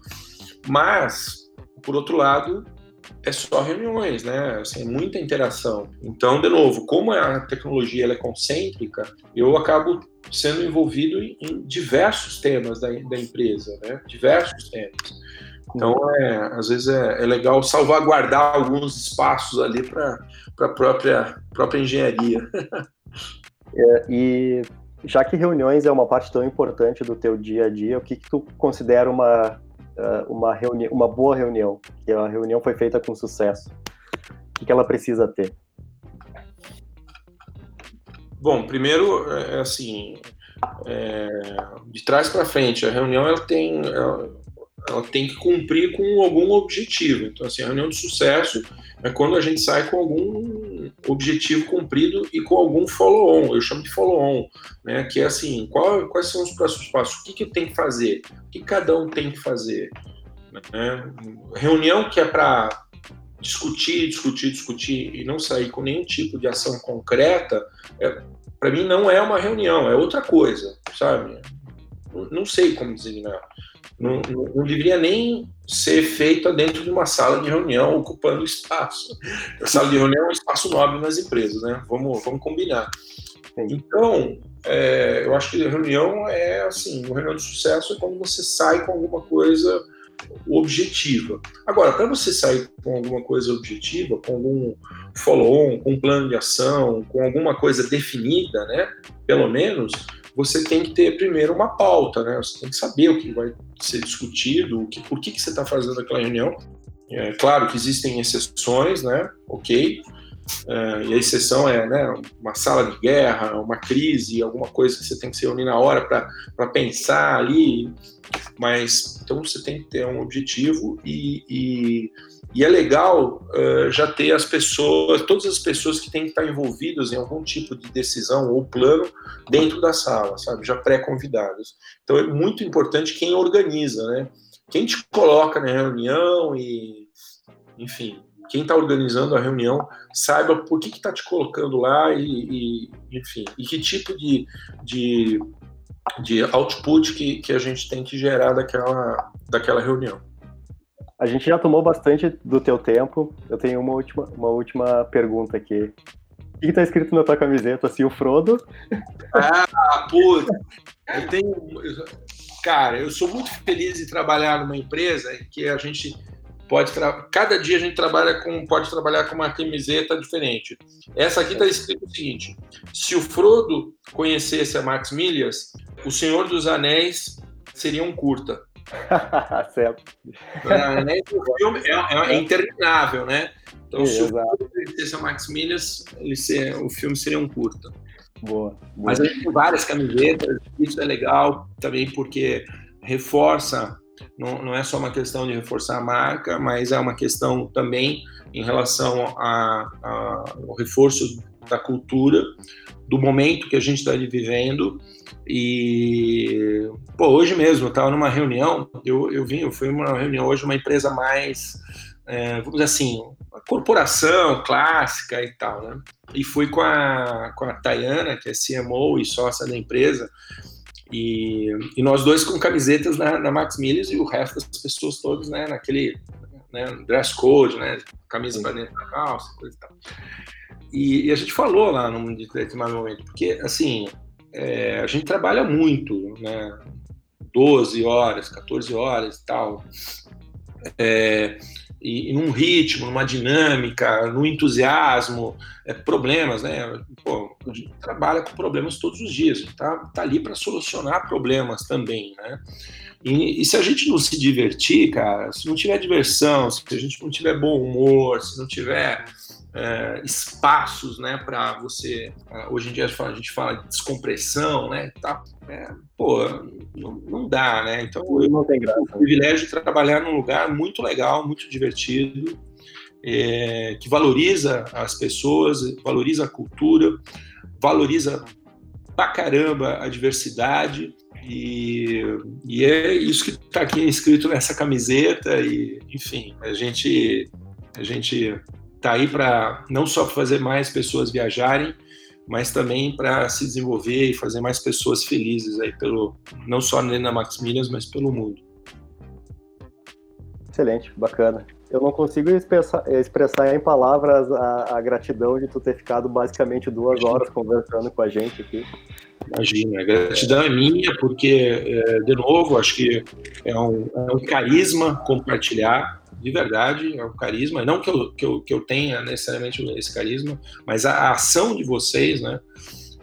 Mas, por outro lado, é só reuniões, né? Assim, é muita interação. Então, de novo, como a tecnologia é concêntrica, eu acabo sendo envolvido em diversos temas da, da empresa, né? Diversos temas. Então, é, às vezes é, é legal salvaguardar alguns espaços ali para a própria, própria engenharia. É, e já que reuniões é uma parte tão importante do teu dia a dia, o que, que tu considera uma, uma, reuni uma boa reunião? Que a reunião foi feita com sucesso. O que, que ela precisa ter? Bom, primeiro, é, é assim, é, de trás para frente, a reunião ela tem, ela, ela, tem que cumprir com algum objetivo. Então, assim, a reunião de sucesso é quando a gente sai com algum objetivo cumprido e com algum follow-on. Eu chamo de follow-on, né? Que é assim, qual, quais são os próximos passos? O que, que eu tenho que fazer? O que cada um tem que fazer? Né? Reunião que é para discutir, discutir, discutir e não sair com nenhum tipo de ação concreta, é, para mim não é uma reunião, é outra coisa, sabe? Não, não sei como designar. Não, não, não, deveria nem ser feita dentro de uma sala de reunião ocupando espaço. A sala de reunião é um espaço nobre nas empresas, né? Vamos, vamos combinar. Então, é, eu acho que a reunião é assim, uma reunião de sucesso é quando você sai com alguma coisa objetiva. Agora, para você sair com alguma coisa objetiva, com algum follow-on, com um plano de ação, com alguma coisa definida, né? Pelo menos, você tem que ter primeiro uma pauta, né? Você tem que saber o que vai ser discutido, o que, por que, que você está fazendo aquela reunião. É claro que existem exceções, né? Ok. É, e a exceção é né, uma sala de guerra, uma crise, alguma coisa que você tem que se reunir na hora para pensar ali. Mas então você tem que ter um objetivo e, e, e é legal uh, já ter as pessoas, todas as pessoas que têm que estar envolvidas em algum tipo de decisão ou plano dentro da sala, sabe? Já pré-convidadas. Então é muito importante quem organiza, né? Quem te coloca na reunião e, enfim, quem está organizando a reunião saiba por que está te colocando lá e, e, enfim, e que tipo de, de, de output que, que a gente tem que gerar daquela, daquela reunião. A gente já tomou bastante do teu tempo. Eu tenho uma última, uma última pergunta aqui. O que está escrito na tua camiseta? Assim, o Frodo? Ah, putz! Eu tenho. Cara, eu sou muito feliz de trabalhar numa empresa em que a gente pode cada dia a gente trabalha com pode trabalhar com uma camiseta diferente. Essa aqui está escrito o seguinte: se o Frodo conhecesse a Max Milhas, o Senhor dos Anéis seria um curta. certo. É, é, é, interminável, né? Então, se o Max Milhas, ele ser, o filme seria um curta. Boa, boa. Mas a gente tem várias camisetas, isso é legal também porque reforça não, não é só uma questão de reforçar a marca, mas é uma questão também em relação a, a, ao reforço da cultura, do momento que a gente está vivendo. E, pô, hoje mesmo, eu estava numa reunião, eu, eu vim, eu fui numa reunião hoje, uma empresa mais, é, vamos dizer assim, uma corporação clássica e tal, né? E fui com a, com a Tayana, que é CMO e sócia da empresa, e, e nós dois com camisetas na, na Max Milhas e o resto das pessoas todas, né, naquele né, dress code, né, camisa para dentro da calça, coisa e tal. E, e, a gente falou lá num determinado momento, porque, assim, é, a gente trabalha muito, né, 12 horas, 14 horas e tal, é, e, e num ritmo, numa dinâmica, no entusiasmo, é, problemas, né? Pô, a gente trabalha com problemas todos os dias, tá, tá ali para solucionar problemas também, né? E, e, se a gente não se divertir, cara, se não tiver diversão, se a gente não tiver bom humor, se não tiver é, espaços, né, para você. É, hoje em dia a gente fala, a gente fala de descompressão, né? Tá, é, pô, não, não, dá, né? Então eu não tem graça. o privilégio de trabalhar num lugar muito legal, muito divertido, é, que valoriza as pessoas, valoriza a cultura, valoriza pra caramba a diversidade. E, e é isso que está aqui escrito nessa camiseta e enfim a gente a gente está aí para não só fazer mais pessoas viajarem, mas também para se desenvolver e fazer mais pessoas felizes aí pelo não só na Maximilians, mas pelo mundo. Excelente, bacana. eu não consigo expressar, expressar em palavras a, a, gratidão de tu ter ficado basicamente duas horas conversando com a gente aqui. Imagina, a gratidão é minha, porque, é, de novo, acho que é um, é um, carisma compartilhar, de verdade, é um carisma. Não que eu, que eu, que eu tenha necessariamente esse carisma, mas a, a ação de vocês, né?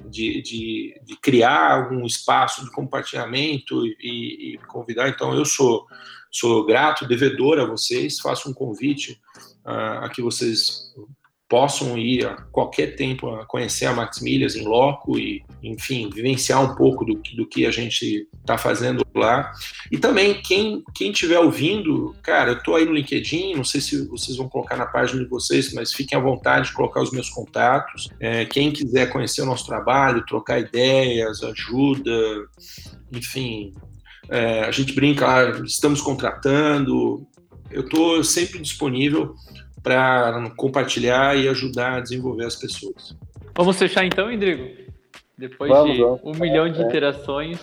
De, de, de, criar um espaço de compartilhamento e, e convidar. Então, eu sou Sou grato, devedor a vocês, faço um convite uh, a que vocês possam ir a qualquer tempo a conhecer a Max Milhas em loco e, enfim, vivenciar um pouco do, do que a gente está fazendo lá. E também, quem quem estiver ouvindo, cara, eu estou aí no LinkedIn, não sei se vocês vão colocar na página de vocês, mas fiquem à vontade de colocar os meus contatos. É, quem quiser conhecer o nosso trabalho, trocar ideias, ajuda, enfim, é, a gente brinca, ah, estamos contratando. Eu estou sempre disponível para compartilhar e ajudar a desenvolver as pessoas. Vamos fechar então, Indrigo? Depois vamos, de vamos. um milhão de é. interações,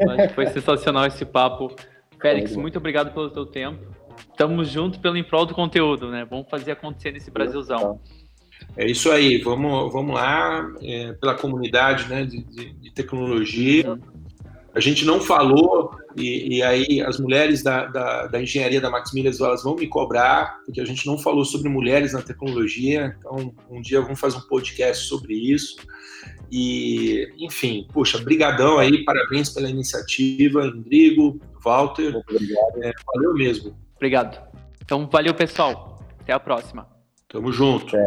acho que foi sensacional esse papo. Félix, muito obrigado pelo teu tempo. Estamos juntos pelo em prol do conteúdo, né? Vamos fazer acontecer nesse Brasilzão. É isso aí, vamos, vamos lá, é, pela comunidade né, de, de, de tecnologia. Uhum a gente não falou, e, e aí as mulheres da, da, da, engenharia da Maximilias elas vão me cobrar, porque a gente não falou sobre mulheres na tecnologia, então um dia vamos fazer um podcast sobre isso. E, enfim, puxa, brigadão aí, parabéns pela iniciativa, Rodrigo, Walter. Obrigado. É, valeu mesmo. Obrigado. Então, valeu, pessoal. Até a próxima. Tamo junto. É.